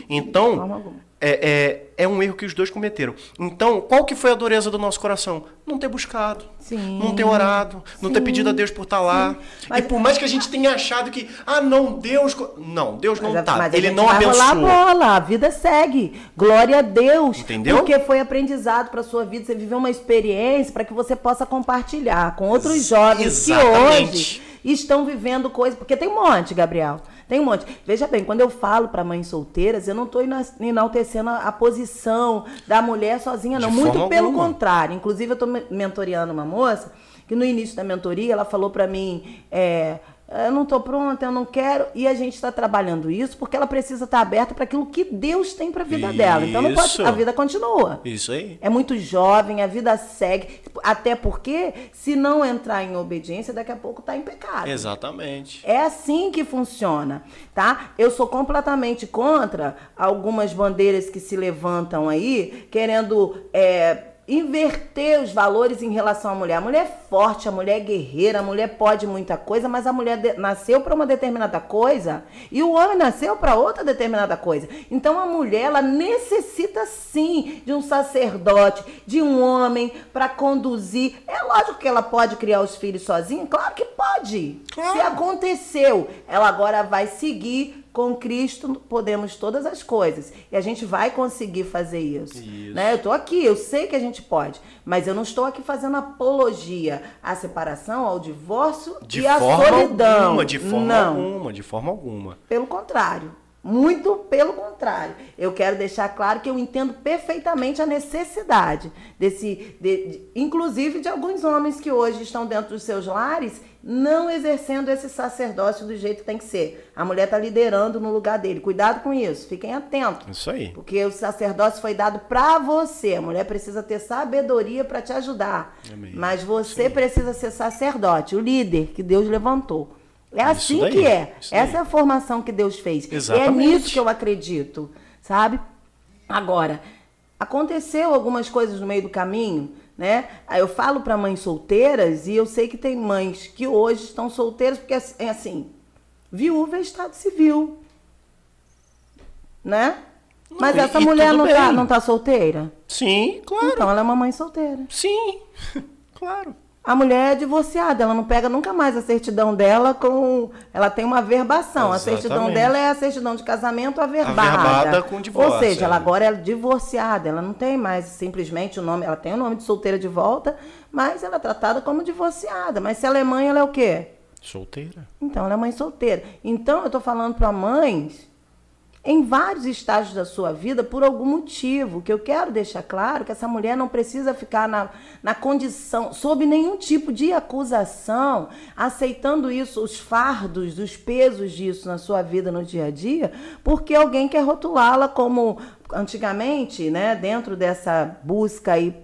Então, é, é, é um erro que os dois cometeram. Então, qual que foi a dureza do nosso coração? Não ter buscado, Sim. não ter orado, não Sim. ter pedido a Deus por estar lá. Mas, e por mais que a gente tenha achado que, ah, não, Deus. Não, Deus não está. Ele não vai abençoou. Rolar a bola, a vida segue. Glória a Deus. Entendeu? Porque foi aprendizado para sua vida, você viveu uma experiência para que você possa compartilhar com outros jovens Exatamente. que hoje estão vivendo coisas. Porque tem um monte, Gabriel. Tem um monte. Veja bem, quando eu falo para mães solteiras, eu não estou enaltecendo a posição da mulher sozinha, não. De Muito pelo alguma. contrário. Inclusive, eu estou mentoreando uma moça que no início da mentoria ela falou para mim. É, eu não estou pronta, eu não quero. E a gente está trabalhando isso porque ela precisa estar tá aberta para aquilo que Deus tem para a vida isso. dela. Então não pode, a vida continua. Isso aí. É muito jovem, a vida segue. Até porque, se não entrar em obediência, daqui a pouco está em pecado. Exatamente. É assim que funciona, tá? Eu sou completamente contra algumas bandeiras que se levantam aí, querendo. É, inverter os valores em relação à mulher. A mulher é forte, a mulher é guerreira, a mulher pode muita coisa, mas a mulher nasceu para uma determinada coisa e o homem nasceu para outra determinada coisa. Então a mulher ela necessita sim de um sacerdote, de um homem para conduzir. É lógico que ela pode criar os filhos sozinha, claro que pode. Claro. Se aconteceu, ela agora vai seguir com Cristo podemos todas as coisas. E a gente vai conseguir fazer isso. isso. Né? Eu estou aqui, eu sei que a gente pode, mas eu não estou aqui fazendo apologia à separação, ao divórcio de e à solidão. Alguma, de forma não. alguma, de forma alguma. Pelo contrário. Muito pelo contrário. Eu quero deixar claro que eu entendo perfeitamente a necessidade desse, de, de, inclusive de alguns homens que hoje estão dentro dos seus lares não exercendo esse sacerdócio do jeito que tem que ser. A mulher está liderando no lugar dele. Cuidado com isso. Fiquem atentos. Isso aí. Porque o sacerdócio foi dado para você. A mulher precisa ter sabedoria para te ajudar. Amém. Mas você precisa ser sacerdote, o líder que Deus levantou. É assim daí, que é. Essa é a formação que Deus fez. Exatamente. É nisso que eu acredito, sabe? Agora, aconteceu algumas coisas no meio do caminho, né? Eu falo para mães solteiras e eu sei que tem mães que hoje estão solteiras porque é assim, viúva é estado civil. né? Não, Mas essa e mulher não tá, não tá solteira? Sim, claro. Então ela é uma mãe solteira. Sim, claro. A mulher é divorciada, ela não pega nunca mais a certidão dela com. Ela tem uma verbação. A certidão Exatamente. dela é a certidão de casamento averbada. Averbada com divórcio, Ou seja, é. ela agora é divorciada, ela não tem mais simplesmente o nome. Ela tem o nome de solteira de volta, mas ela é tratada como divorciada. Mas se ela é mãe, ela é o quê? Solteira. Então, ela é mãe solteira. Então, eu tô falando para mães em vários estágios da sua vida por algum motivo. Que eu quero deixar claro que essa mulher não precisa ficar na, na condição, sob nenhum tipo de acusação, aceitando isso, os fardos, os pesos disso na sua vida no dia a dia, porque alguém quer rotulá-la como antigamente, né, dentro dessa busca aí,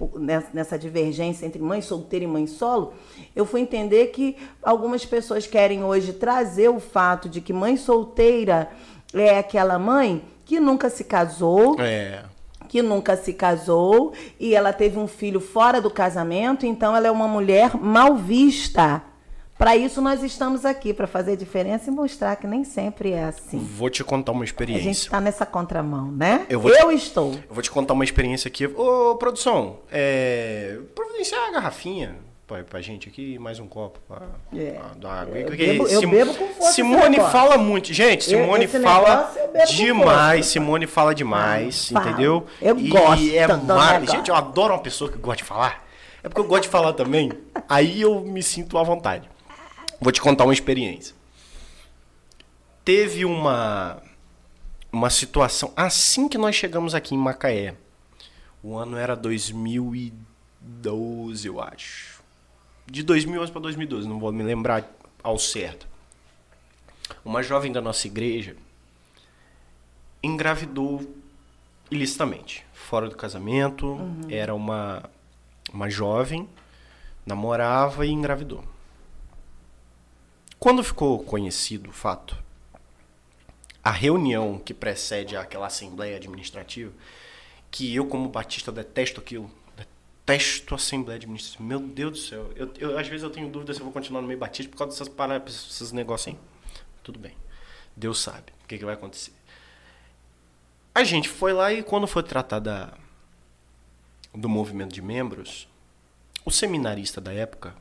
nessa divergência entre mãe solteira e mãe solo, eu fui entender que algumas pessoas querem hoje trazer o fato de que mãe solteira é aquela mãe que nunca se casou, É. que nunca se casou e ela teve um filho fora do casamento, então ela é uma mulher mal vista. Para isso nós estamos aqui, para fazer diferença e mostrar que nem sempre é assim. Vou te contar uma A gente experiência. está nessa contramão, né? Eu vou te- estou. Eu vou te contar uma experiência aqui. Ô, produção, é... providenciar a garrafinha pra, pra gente aqui, mais um copo pra, É. pra água. Eu bebo- eu Sim- bebo com força Simone negócio. fala muito. Gente, Simone fala negócio demais. Simone fala demais, entendeu? Eu e gosto É mar... Gente, eu adoro uma pessoa que gosta de falar. É porque eu gosto de falar também. Aí eu me sinto à vontade. Vou te contar uma experiência. Teve uma uma situação assim que nós chegamos aqui em Macaé. O ano era 2012, eu acho. De 2011 para 2012, não vou me lembrar ao certo. Uma jovem da nossa igreja engravidou ilicitamente, fora do casamento, era uma uma jovem, namorava e engravidou. Quando ficou conhecido o fato, a reunião que precede aquela assembleia administrativa, que eu como batista detesto aquilo, detesto assembleia administrativa. Meu Deus do céu, eu, eu- às vezes eu tenho dúvida se eu vou continuar no meio batista por causa dessas paradas, esses negócios aí. Tudo bem, Deus sabe o que, que vai acontecer. A gente foi lá e quando foi tratar da, do movimento de membros, o seminarista da época,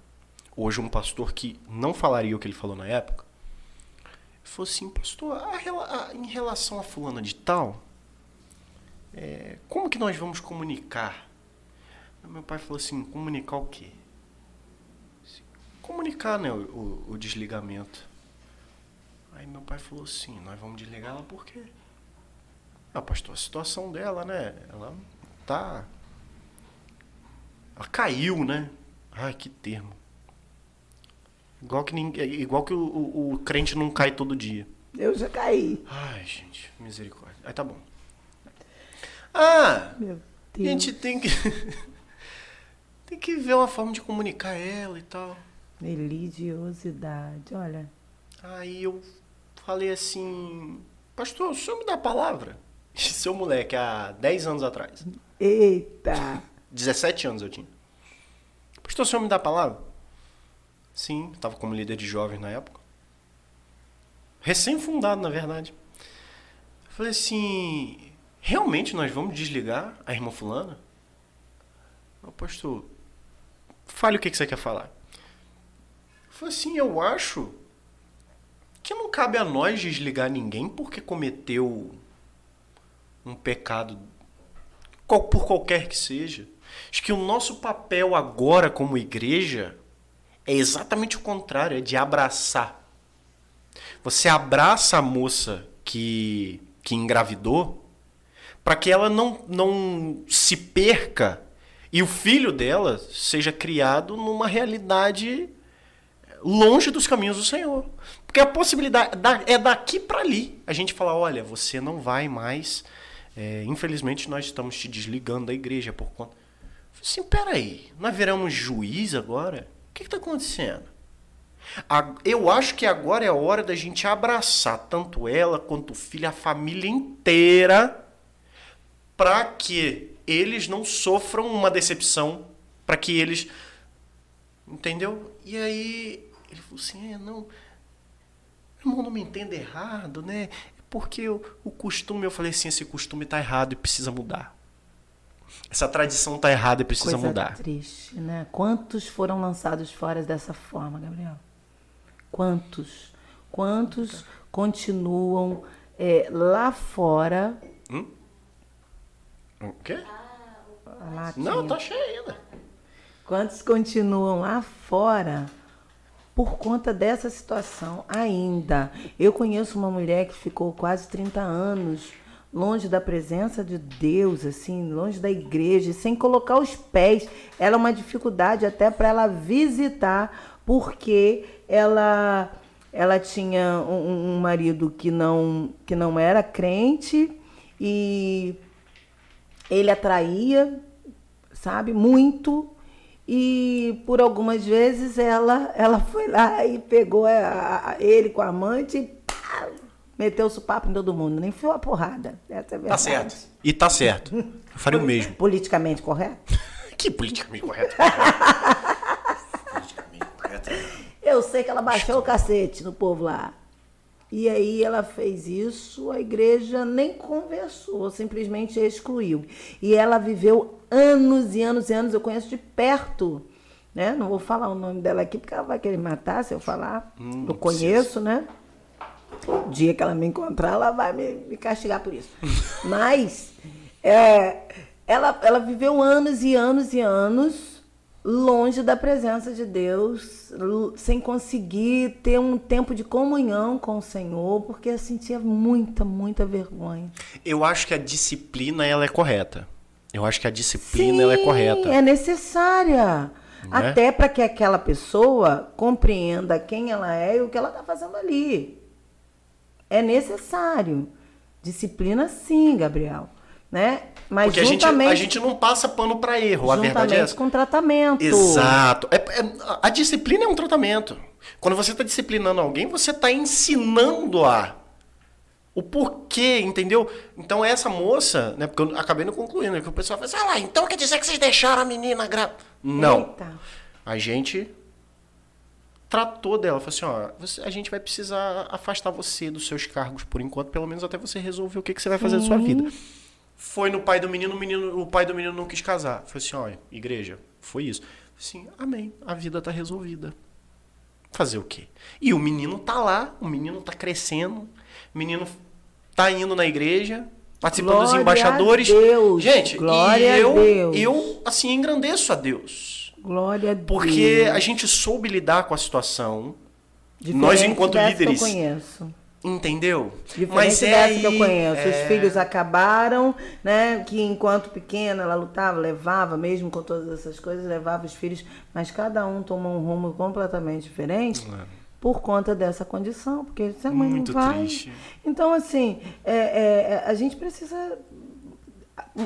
hoje um pastor que não falaria o que ele falou na época, falou assim, pastor, a a- em relação a fulana de tal, é, como que nós vamos comunicar? Aí meu pai falou assim, comunicar o quê? Assim, Comunicar, né, o, o- o desligamento. Aí meu pai falou assim, nós vamos desligar ela por quê? Ah, pastor, a situação dela, né, ela tá... Ela caiu, né? Ai, que termo. Igual que, ninguém, igual que o, o- o crente não cai todo dia. Eu já caí. Ai, gente, misericórdia. Aí tá bom. Ah, Meu a Deus. gente tem que. tem que ver uma forma de comunicar ela e tal. Religiosidade, olha. Aí eu falei assim: Pastor, o senhor me dá a palavra? Seu moleque, há 10 anos atrás. Eita! 17 anos eu tinha. Pastor, o senhor me dá a palavra? Sim, estava como líder de jovens na época. Recém-fundado, na verdade. Eu falei assim: realmente nós vamos desligar a irmã Fulana? Pastor, fale o que que você quer falar. Falei assim: eu acho que não cabe a nós desligar ninguém porque cometeu um pecado por qualquer que seja. Acho que o nosso papel agora como igreja é exatamente o contrário, é de abraçar. Você abraça a moça que, que engravidou para que ela não, não se perca e o filho dela seja criado numa realidade longe dos caminhos do Senhor. Porque a possibilidade da- é daqui para ali. A gente fala, olha, você não vai mais. é, infelizmente, nós estamos te desligando da igreja por conta. Assim, peraí, nós viramos juiz agora? O que está acontecendo? Eu acho que agora é a hora da gente abraçar tanto ela quanto o filho, a família inteira, para que eles não sofram uma decepção, para que eles Entendeu? E aí ele falou assim: é, não. Irmão, não me entenda errado, né? É Porque o, o costume, eu falei assim, esse costume tá errado e precisa mudar. Essa tradição tá errada e precisa Coisa mudar. triste, né? Quantos foram lançados fora dessa forma, Gabriel? Quantos? Quantos continuam é, lá fora? O quê? Lá Não, tinha- tá cheio ainda. Quantos continuam lá fora por conta dessa situação ainda? Eu conheço uma mulher que ficou quase 30 anos longe da presença de Deus, assim, longe da igreja, sem colocar os pés. Era uma dificuldade até para ela visitar, porque ela ela tinha um, um marido que não que não era crente e ele atraía, sabe, muito. E por algumas vezes ela, ela foi lá e pegou a- a- ele com a amante e pá, meteu o sopapo em todo mundo, nem foi a porrada. Essa é a Tá verdade. certo. E tá certo. Eu faria o mesmo. Politicamente correto? Que politicamente correto. politicamente correto. Eu sei que ela baixou o cacete no povo lá. E aí ela fez isso, a igreja nem conversou, simplesmente excluiu. E ela viveu anos e anos e anos, eu conheço de perto. Né? Não vou falar o nome dela aqui, porque ela vai querer matar se eu falar. Hum, eu conheço, né? O dia que ela me encontrar, ela vai me, me castigar por isso. Mas é, ela, ela viveu anos e anos e anos longe da presença de Deus, sem conseguir ter um tempo de comunhão com o Senhor, porque eu sentia muita, muita vergonha. Eu acho que a disciplina ela é correta. Eu acho que a disciplina ela é Sim, correta. É necessária. Né? Até para que aquela pessoa compreenda quem ela é e o que ela está fazendo ali. É necessário. Disciplina sim, Gabriel. Né? Mas Porque a gente, juntamente, a gente não passa pano pra erro, a verdade é juntamente essa. com tratamento. Exato. É- é- a disciplina é um tratamento. Quando você está disciplinando alguém, você está ensinando a o porquê, entendeu? Então essa moça, né? Porque eu acabei não concluindo, né, que o pessoal fala assim, ah lá, então quer dizer que vocês deixaram a menina grávida? Não. Eita. A gente tratou dela, falou assim, ó, você- a gente vai precisar afastar você dos seus cargos por enquanto, pelo menos até você resolver o que, que você vai fazer da sua vida. Foi no pai do menino, o menino, o pai do menino não quis casar. Foi assim, ó, igreja, foi isso. Assim, amém, a vida tá resolvida. Fazer o quê? E o menino tá lá, o menino tá crescendo, o menino tá indo na igreja, participando dos Glória a embaixadores. Deus, Gente, glória a e eu, Deus. eu assim engrandeço a Deus. Glória a Deus. Porque a gente soube lidar com a situação. Diferente nós, enquanto líderes, Que eu conheço. Entendeu? Diferente dessa que eu aí, conheço. Os é, filhos acabaram, né? Que enquanto pequena ela lutava, levava, mesmo com todas essas coisas, levava os filhos, mas cada um tomou um rumo completamente diferente por conta dessa condição, porque se a mãe É. Muito não vai. triste. Então, assim, é, é, é, a gente precisa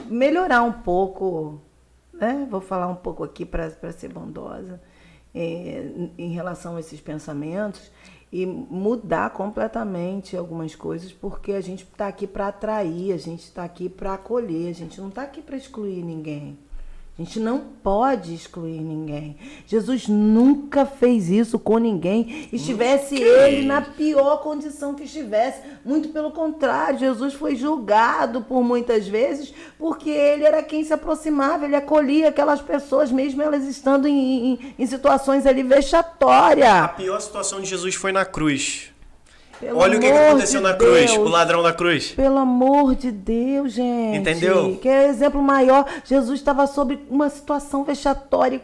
melhorar um pouco, né? Vou falar um pouco aqui para ser bondosa é, em relação a esses pensamentos e mudar completamente algumas coisas, porque a gente está aqui para atrair, a gente está aqui para acolher, a gente não está aqui para excluir ninguém. A gente não pode excluir ninguém. Jesus nunca fez isso com ninguém. Estivesse ele na pior condição que estivesse. Muito pelo contrário, Jesus foi julgado por muitas vezes porque ele era quem se aproximava, ele acolhia aquelas pessoas, mesmo elas estando em, em, em situações ali A vexatórias. pior situação de Jesus foi na cruz. Pelo Olha o que, que amor aconteceu de na cruz, Deus. o ladrão da cruz. Pelo amor de Deus, gente. Entendeu? Que é exemplo maior. Jesus estava sob uma situação vexatória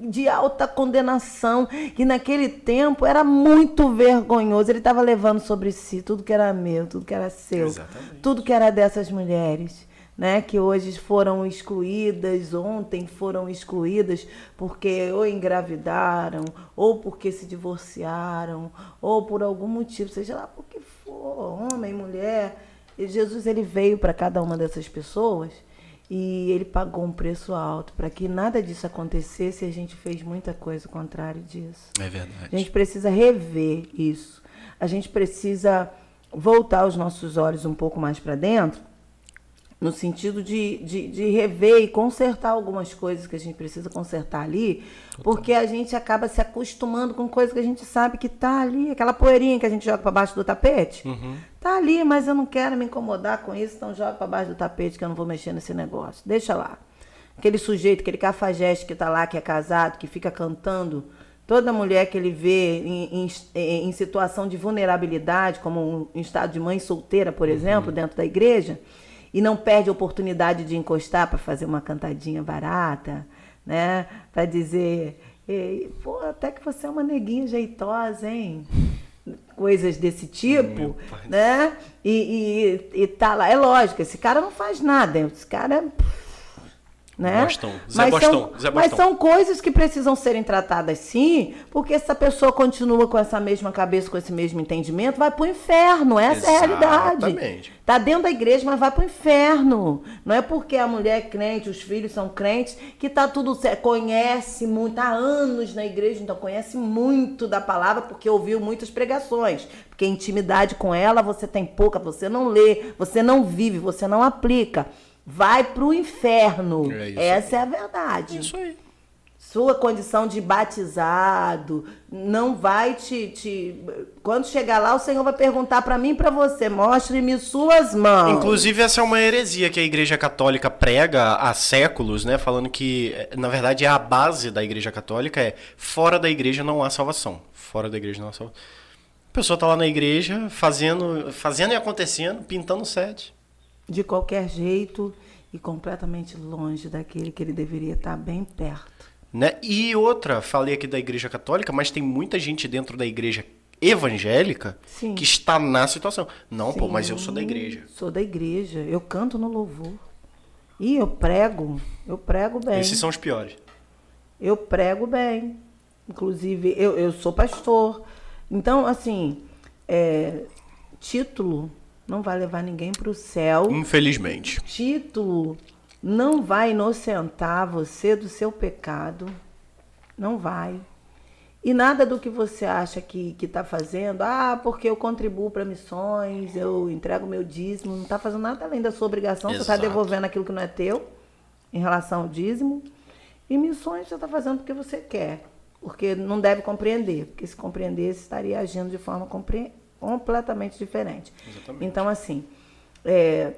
de alta condenação, que naquele tempo era muito vergonhoso. Ele estava levando sobre si tudo que era meu, tudo que era seu, Exatamente. tudo que era dessas mulheres. Né, que hoje foram excluídas, ontem foram excluídas porque ou engravidaram, ou porque se divorciaram, ou por algum motivo, seja lá por que for, homem, mulher. E Jesus ele veio para cada uma dessas pessoas e ele pagou um preço alto para que nada disso acontecesse. E a gente fez muita coisa contrária disso. É verdade. A gente precisa rever isso. A gente precisa voltar os nossos olhos um pouco mais para dentro no sentido de, de, de, rever e consertar algumas coisas que a gente precisa consertar ali, porque a gente acaba se acostumando com coisas que a gente sabe que tá ali, aquela poeirinha que a gente joga para baixo do tapete, uhum. tá ali, mas eu não quero me incomodar com isso, então joga para baixo do tapete que eu não vou mexer nesse negócio. Deixa lá. Aquele sujeito, aquele cafajeste que tá lá, que é casado, que fica cantando, toda mulher que ele vê em, em, em situação de vulnerabilidade, como um estado de mãe solteira, por uhum. exemplo, dentro da igreja, e não perde a oportunidade de encostar para fazer uma cantadinha barata, né? Para dizer, pô, até que você é uma neguinha jeitosa, hein? Coisas desse tipo, né? E, e, e tá lá. É lógico, esse cara não faz nada, esse cara né? Bostão. Zé mas, Bostão. São, Zé Bostão. mas são coisas que precisam serem tratadas sim, porque se a pessoa continua com essa mesma cabeça, com esse mesmo entendimento, vai para o inferno. Essa Exatamente. é a realidade. Está dentro da igreja, mas vai para o inferno. Não é porque a mulher é crente, os filhos são crentes, que está tudo certo. Conhece muito, há anos na igreja, então conhece muito da palavra, porque ouviu muitas pregações. Porque intimidade com ela você tem pouca, você não lê, você não vive, você não aplica vai para o inferno. É Essa aí. é a verdade. Isso aí. Sua condição de batizado não vai te, te. Quando chegar lá, o Senhor vai perguntar para mim e para você: mostre-me suas mãos. Inclusive, essa é uma heresia que a Igreja Católica prega há séculos, né? Falando que, na verdade, é a base da Igreja Católica: é fora da igreja não há salvação. Fora da igreja não há salvação. A pessoa tá lá na igreja fazendo, fazendo e acontecendo, pintando sede de qualquer jeito e completamente longe daquele que ele deveria estar bem perto. Né? E outra, falei aqui da Igreja Católica, mas tem muita gente dentro da Igreja evangélica Sim. que está na situação. Não, Sim, pô, mas eu sou da igreja. Sou da igreja, eu canto no louvor. E eu prego, eu prego bem. Esses são os piores. Eu prego bem. Inclusive, eu, eu sou pastor. Então, assim, é, título não vai levar ninguém para o céu. Infelizmente. Título não vai inocentar você do seu pecado. Não vai. E nada do que você acha que está fazendo, ah, porque eu contribuo para missões, eu entrego meu dízimo, não está fazendo nada além da sua obrigação, Exato. você está devolvendo aquilo que não é teu, em relação ao dízimo. E missões você está fazendo porque você quer, porque não deve compreender, porque se compreendesse estaria agindo de forma compre completamente diferente. Exatamente. Então, assim, é,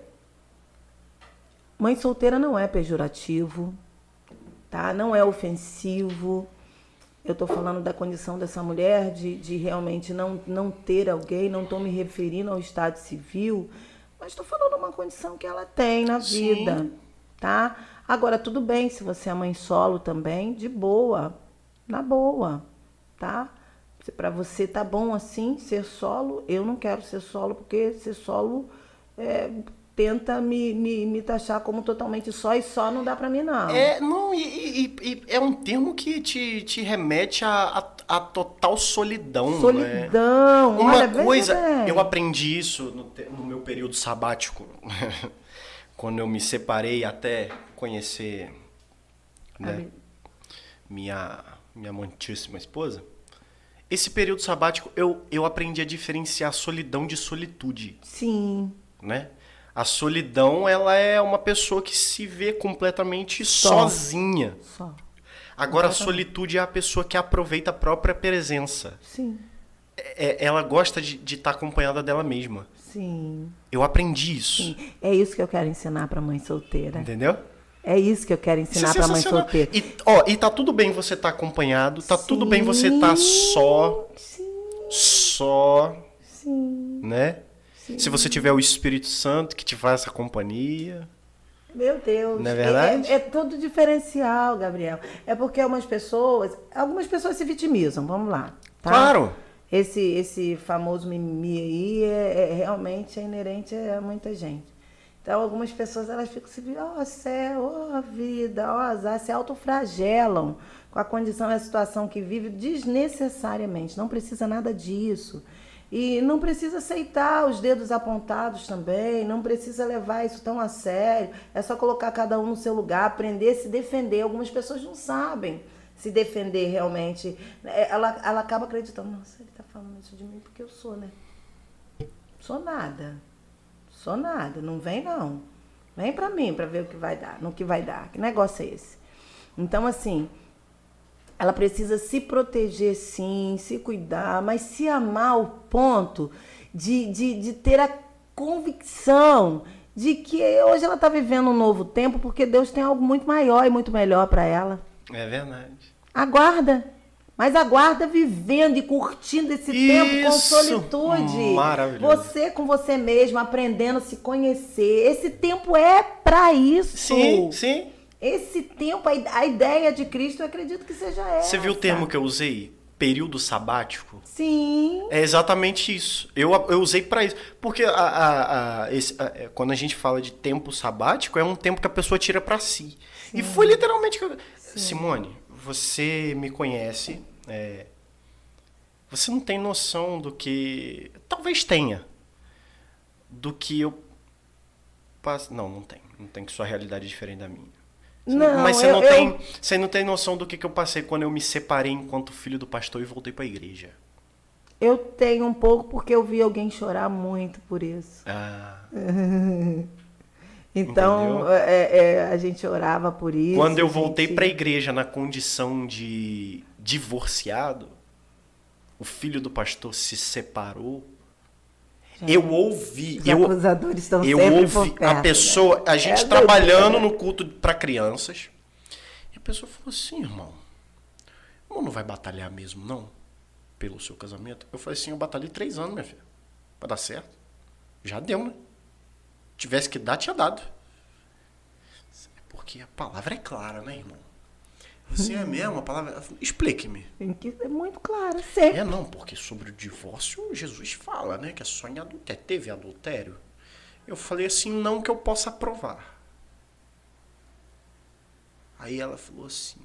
mãe solteira não é pejorativo, tá? Não é ofensivo. Eu estou falando da condição dessa mulher de, de realmente não, não ter alguém, não estou me referindo ao estado civil, mas estou falando uma condição que ela tem na vida, Sim. tá? Agora, tudo bem se você é mãe solo também, de boa, na boa, tá? Para você tá bom assim, ser solo, eu não quero ser solo, porque ser solo é, tenta me, me, me taxar como totalmente só e só não dá para mim, não. É, não, e, e, e, é um termo que te, te remete a, a, a total solidão. Né? Solidão. Né? Uma Olha, coisa, eu aprendi isso no, no meu período sabático, quando eu me separei até conhecer né, minha, minha amantíssima esposa. Esse período sabático eu, eu aprendi a diferenciar solidão de solitude. Sim. Né? A solidão, ela é uma pessoa que se vê completamente Só. sozinha. Só. Agora, a solitude é a pessoa que aproveita a própria presença. Sim. É, é ela gosta de estar tá acompanhada dela mesma. Sim. Eu aprendi isso. Sim. É isso que eu quero ensinar para mãe solteira. Entendeu? É isso que eu quero ensinar é para mãe solteira. E, ó, e tá tudo bem você estar tá acompanhado, tá Sim. tudo bem você estar tá só. Sim. Só. Sim. Né? Sim. Se você tiver o Espírito Santo que te faz essa companhia. Meu Deus. Não é verdade? É, é, todo diferencial, Gabriel. É porque algumas pessoas. Algumas pessoas se vitimizam, vamos lá. Tá? Claro. Esse, esse famoso mimimi aí é, é realmente é inerente a muita gente. Então, algumas pessoas elas ficam se ó oh, céu, ó oh, vida, ó oh, azar, se autofragelam com a condição e a situação que vive desnecessariamente. Não precisa nada disso. E não precisa aceitar os dedos apontados também, não precisa levar isso tão a sério. É só colocar cada um no seu lugar, aprender a se defender. Algumas pessoas não sabem se defender realmente. É, ela, ela acaba acreditando, nossa, ele está falando isso de mim porque eu sou, né? Sou nada. Sou nada, não vem não. Vem pra mim pra ver o que vai dar, no que vai dar. Que negócio é esse? Então, assim, ela precisa se proteger sim, se cuidar, mas se amar ao ponto de, de, de ter a convicção de que hoje ela está vivendo um novo tempo porque Deus tem algo muito maior e muito melhor para ela. É verdade. Aguarda. Mas aguarda vivendo e curtindo esse tempo com solitude. Maravilhoso. Você com você mesmo, aprendendo a se conhecer. Esse tempo é para isso. Sim, sim. Esse tempo, a ideia de Cristo, eu acredito que seja essa. Você viu o termo que eu usei? Período sabático? Sim. É exatamente isso. Eu, eu usei para isso. Porque a, a, a, esse, é, quando a gente fala de tempo sabático, é um tempo que a pessoa tira para si. Sim. E foi literalmente. Simone, você me conhece. É, você não tem noção do que. Talvez tenha. Do que eu. Não, não tem. Não tem que sua realidade é diferente da minha. Não, Mas você eu, não, eu... tem, você não tem noção do que, que eu passei quando eu me separei enquanto filho do pastor e voltei para a igreja. Eu tenho um pouco porque eu vi alguém chorar muito por isso. Ah. então, é, é, a gente orava por isso. Quando eu voltei gente... para a igreja na condição de divorciado, o filho do pastor se separou eu ouvi. Os eu, acusadores estão eu sempre ouvi a pessoa, né? a gente é trabalhando no culto para crianças. E a pessoa falou assim, irmão, irmão não vai batalhar mesmo, não? Pelo seu casamento? Eu falei assim, eu batalhei três anos, minha filha. Pra dar certo. Já deu, né? Tivesse que dar, tinha dado. Porque a palavra é clara, né, irmão? Assim é mesmo, a palavra. Explique-me. É muito claro, sempre. É, não, porque sobre o divórcio, Jesus fala, né? Que é só em adultério. Teve adultério? Eu falei assim, não que eu possa provar. Aí ela falou assim.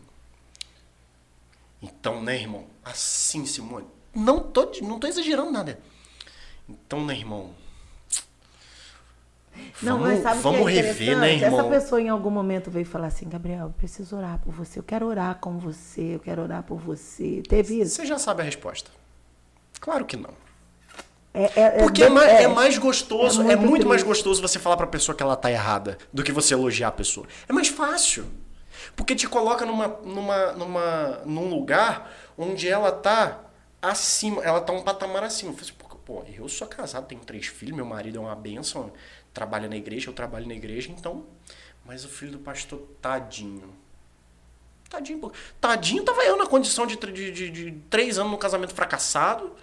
Então, né, irmão? Assim, Simone. Não tô, não tô exagerando nada. Então, né, irmão? Não, vamos, mas sabe vamos que é rever, né, irmão? Essa pessoa em algum momento veio falar assim, Gabriel, eu preciso orar por você, eu quero orar com você, eu quero orar por você. Teve isso? Você já sabe a resposta. Claro que não. É, é, Porque é, mais, é, mais gostoso, é muito, muito mais gostoso você falar pra pessoa que ela tá errada do que você elogiar a pessoa. É mais fácil. Porque te coloca numa, numa, numa, num lugar onde ela tá acima, ela tá um patamar acima. Eu assim, pô, eu sou casado, tenho três filhos, meu marido é uma bênção trabalha na igreja, eu trabalho na igreja, então. Mas o filho do pastor, tadinho. Tadinho, tadinho tava eu na condição de, de, de, de três anos no casamento fracassado,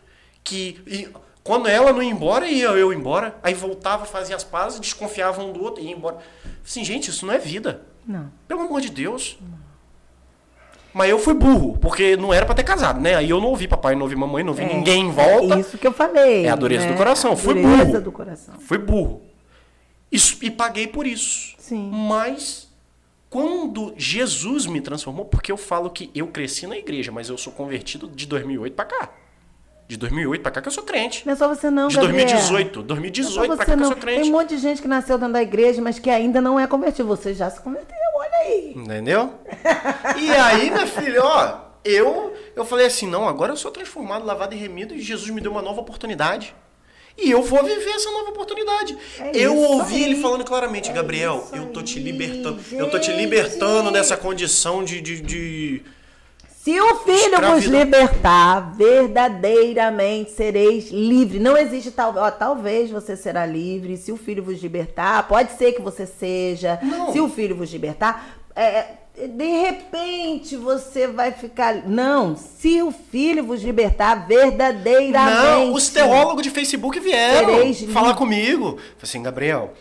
que e, quando ela não ia embora, ia eu embora, aí voltava, fazia as pazes, desconfiava um do outro e ia embora. Assim, gente, isso não é vida. Não. Pelo amor de Deus. Não. Mas eu fui burro, porque não era para ter casado, né? Aí eu não ouvi papai, não ouvi mamãe, não ouvi é, ninguém em volta. É isso que eu falei. É a dureza né? do coração. A fui dureza burro. do coração. Fui burro. Isso, e paguei por isso. Sim. Mas quando Jesus me transformou, porque eu falo que eu cresci na igreja, mas eu sou convertido de 2008 para cá. De 2008 para cá que eu sou crente. Não é só você não, De Gabriel. 2018, 2018 é para cá não. que eu sou crente. Tem um monte de gente que nasceu dentro da igreja, mas que ainda não é convertido. Você já se converteu, olha aí. Entendeu? e aí, minha filha, ó, eu eu falei assim, não, agora eu sou transformado, lavado e remido e Jesus me deu uma nova oportunidade. E eu vou viver essa nova oportunidade. É eu ouvi aí. ele falando claramente, É Gabriel, eu tô te libertando. eu tô te gente. libertando dessa condição de. de, de... Se o filho vos Escravidão. libertar, verdadeiramente sereis livre. Não existe tal, ó, talvez você será livre. Se o filho vos libertar, pode ser que você seja. Não. Se o filho vos libertar, é, de repente você vai ficar. Não, se o filho vos libertar verdadeiramente. Não, os teólogos de Facebook vieram Sereis falar comigo. Falei assim, Gabriel,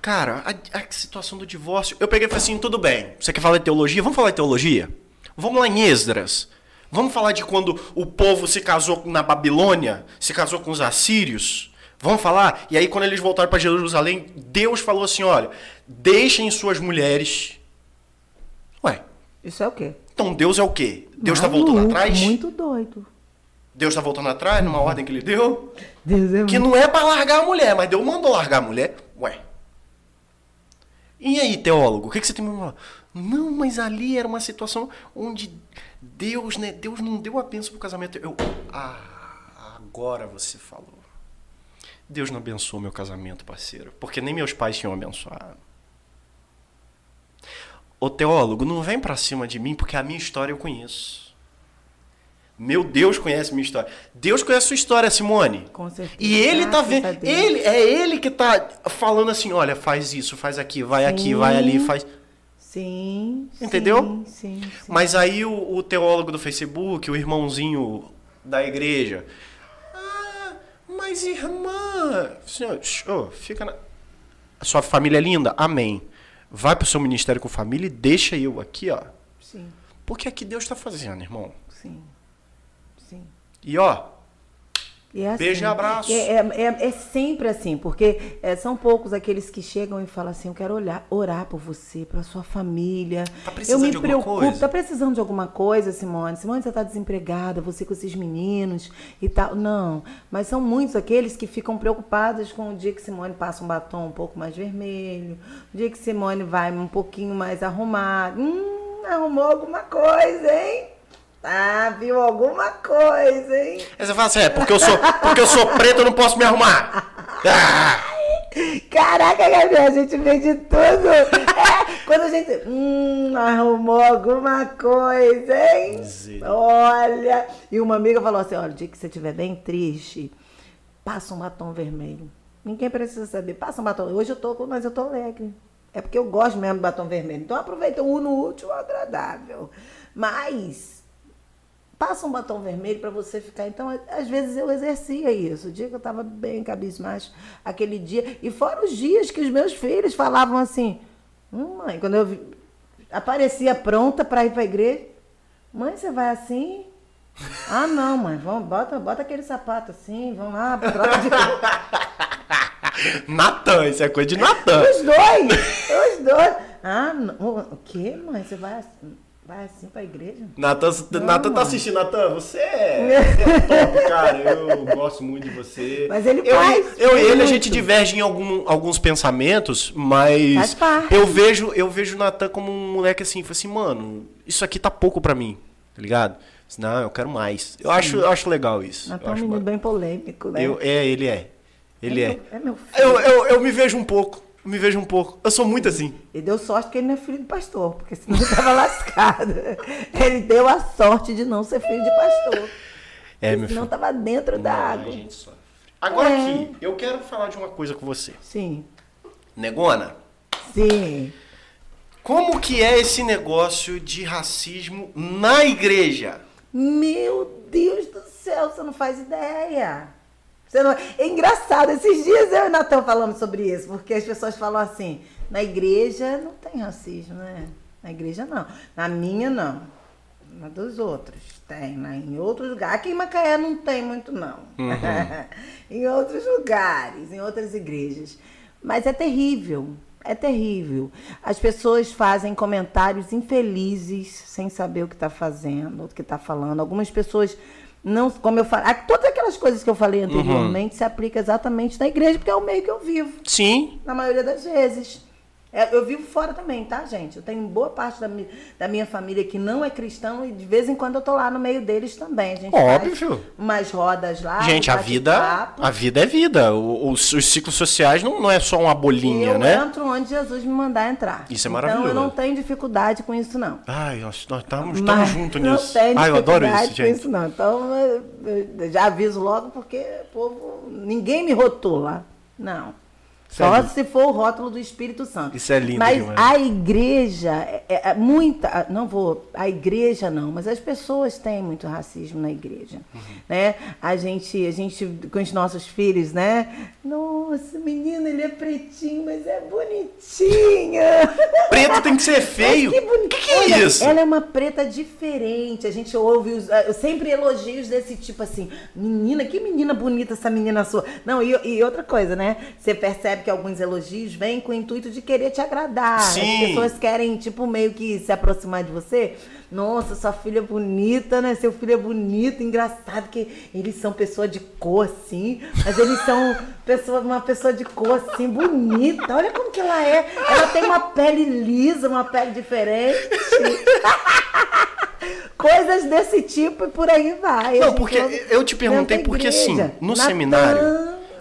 cara, a, a situação do divórcio. Eu peguei e falei assim: tudo bem, você quer falar de teologia? Vamos falar de teologia? Vamos lá em Esdras. Vamos falar de quando o povo se casou na Babilônia, se casou com os assírios. Vamos falar? E aí, quando eles voltaram para Jerusalém, Deus falou assim: olha, deixem suas mulheres. Isso é o quê? então Deus é o quê? Deus está voltando atrás? Muito doido. Deus está voltando atrás numa ordem que ele deu? Deus é Que não é para largar a mulher, mas Deus mandou largar a mulher. Ué. E aí, teólogo, o que, que você tem pra falar? Não, mas ali era uma situação onde Deus, né? Deus não deu a bênção pro casamento. Eu, ah, agora você falou. Deus não abençoou meu casamento, parceiro, porque nem meus pais tinham abençoado. Ô teólogo, não vem pra cima de mim porque a minha história eu conheço. Meu Deus conhece minha história. Deus conhece a sua história, Simone. Com certeza. E ele tá Graças vendo. a Deus. Ele, é ele que tá falando assim: olha, faz isso, faz aqui, vai aqui, vai ali, faz. Sim. Entendeu? Sim, sim, sim. Mas aí o, o teólogo do Facebook, o irmãozinho da igreja. Ah, mas irmã. Senhor, ô, fica na. Sua família é linda? Amém. Vai pro seu ministério com família e deixa eu aqui, ó. Sim, Porque é que Deus tá fazendo, irmão. sim. Sim. E ó, é assim, Beijo e abraço. É, é, é- sempre assim, porque é, são poucos aqueles que chegam e falam assim: Eu quero olhar, orar por você, pela sua família. Tá eu precisando me de preocupo. coisa? Tá precisando de alguma coisa, Simone? Simone, você tá desempregada, você com esses meninos e tal. Não. Mas são muitos aqueles que ficam preocupados com o dia que Simone passa um batom um pouco mais vermelho, o dia que Simone vai um pouquinho mais arrumada. Hum, arrumou alguma coisa, hein? Ah, viu alguma coisa, hein? aí você fala assim, é, porque eu sou, porque eu sou preto, eu não posso me arrumar. Ah! Caraca, Gabriel, a gente vê de tudo. É, quando a gente. Hum, arrumou alguma coisa, hein? Misericórdia. Olha. E uma amiga falou assim: olha, o dia que você estiver bem triste, passa um batom vermelho. Ninguém precisa saber. Passa um batom. Hoje eu tô, mas eu tô alegre. É porque eu gosto mesmo do batom vermelho. Então aproveita o uno útil ao agradável. Mas passa um batom vermelho para você ficar. Então, às vezes eu exercia isso. O dia que eu estava bem cabisbaixo, aquele dia. E fora os dias que os meus filhos falavam assim: hum, mãe, quando eu aparecia pronta para ir para a igreja, mãe, você vai assim? Ah, não, mãe, vamos, bota, bota aquele sapato assim, vamos lá, troca de Natan, isso é coisa de Natan. Os dois! Os dois! Ah, não, o quê, mãe? Você vai assim, vai assim pra igreja? Natan, tá mano. assistindo, Natan, você é, é top, cara. Eu gosto muito de você. Mas ele eu, faz Eu e ele, a gente diverge em algum- alguns pensamentos, mas eu vejo eu vejo o Natan como um moleque assim, assim, mano, isso aqui tá pouco pra mim, tá ligado? Não, eu quero mais. Eu acho, eu acho legal isso. Natan é um menino bem polêmico, né? eu, é, ele é. Ele é. meu- é meu filho. Eu, eu, eu me vejo um pouco. Eu me vejo um pouco. Eu sou muito assim. E deu sorte que ele não é filho de pastor, porque senão ele tava lascado. Ele deu a sorte de não ser filho de pastor. É, meu Senão filho. tava dentro da Não, a água. gente sofre. Agora É. aqui, eu quero falar de uma coisa com você. Sim, Negona, sim. como que é esse negócio de racismo na igreja? Meu Deus do céu, você não faz ideia. Não... É engraçado, esses dias eu e o Natan falamos sobre isso, porque as pessoas falam assim, na igreja não tem racismo, né? Na igreja não. Na minha não. Na dos outros tem, né? Em outros lugares. Aqui em Macaé não tem muito, não. em outros lugares, em outras igrejas. Mas é terrível. É terrível. As pessoas fazem comentários infelizes sem saber o que está fazendo, o que está falando. Algumas pessoas não, como eu falei, todas aquelas coisas que eu falei anteriormente se aplicam exatamente na igreja, porque é o meio que eu vivo Sim. na maioria das vezes. É, eu vivo fora também, tá, gente? Eu tenho boa parte da, mi- da minha família que não é cristão e de vez em quando eu tô lá no meio deles também. A gente Óbvio. umas rodas lá. Gente, a vida, a vida é vida. Os, os ciclos sociais não, não é só uma bolinha, eu né? entro onde Jesus me mandar entrar. Isso é Então maravilhoso. eu não tenho dificuldade com isso, não. Ai, nós estamos juntos não nisso. tenho Ai, eu adoro dificuldade isso, com gente. isso, não. Então, eu- eu já aviso logo, porque povo, ninguém me rotula. Não. Só se for o rótulo do Espírito Santo. Isso é lindo Mas demais. a igreja, é, é- é muita. Não vou. A igreja não, mas as pessoas têm muito racismo na igreja. Uhum. Né? A gente, a gente, com os nossos filhos, né? Nossa, menino, ele é pretinho, mas é bonitinho. Preto tem que ser feio. Mas que bonito. Que que é isso? Ela é uma preta diferente. A gente ouve os, eu sempre elogios desse tipo assim. Menina, que menina bonita essa menina sua. Não, e, e outra coisa, né? Você percebe que alguns elogios vêm com o intuito de querer te agradar. Sim. As pessoas querem, tipo, meio que se aproximar de você. Nossa, sua filha é bonita, né? Seu filho é bonito, engraçado que eles são pessoa de cor, assim, mas eles são pessoa, uma pessoa de cor, assim, bonita. Olha como que ela é. Ela tem uma pele lisa, uma pele diferente. Coisas desse tipo e por aí vai. Não, porque eu te perguntei porque, assim, no seminário,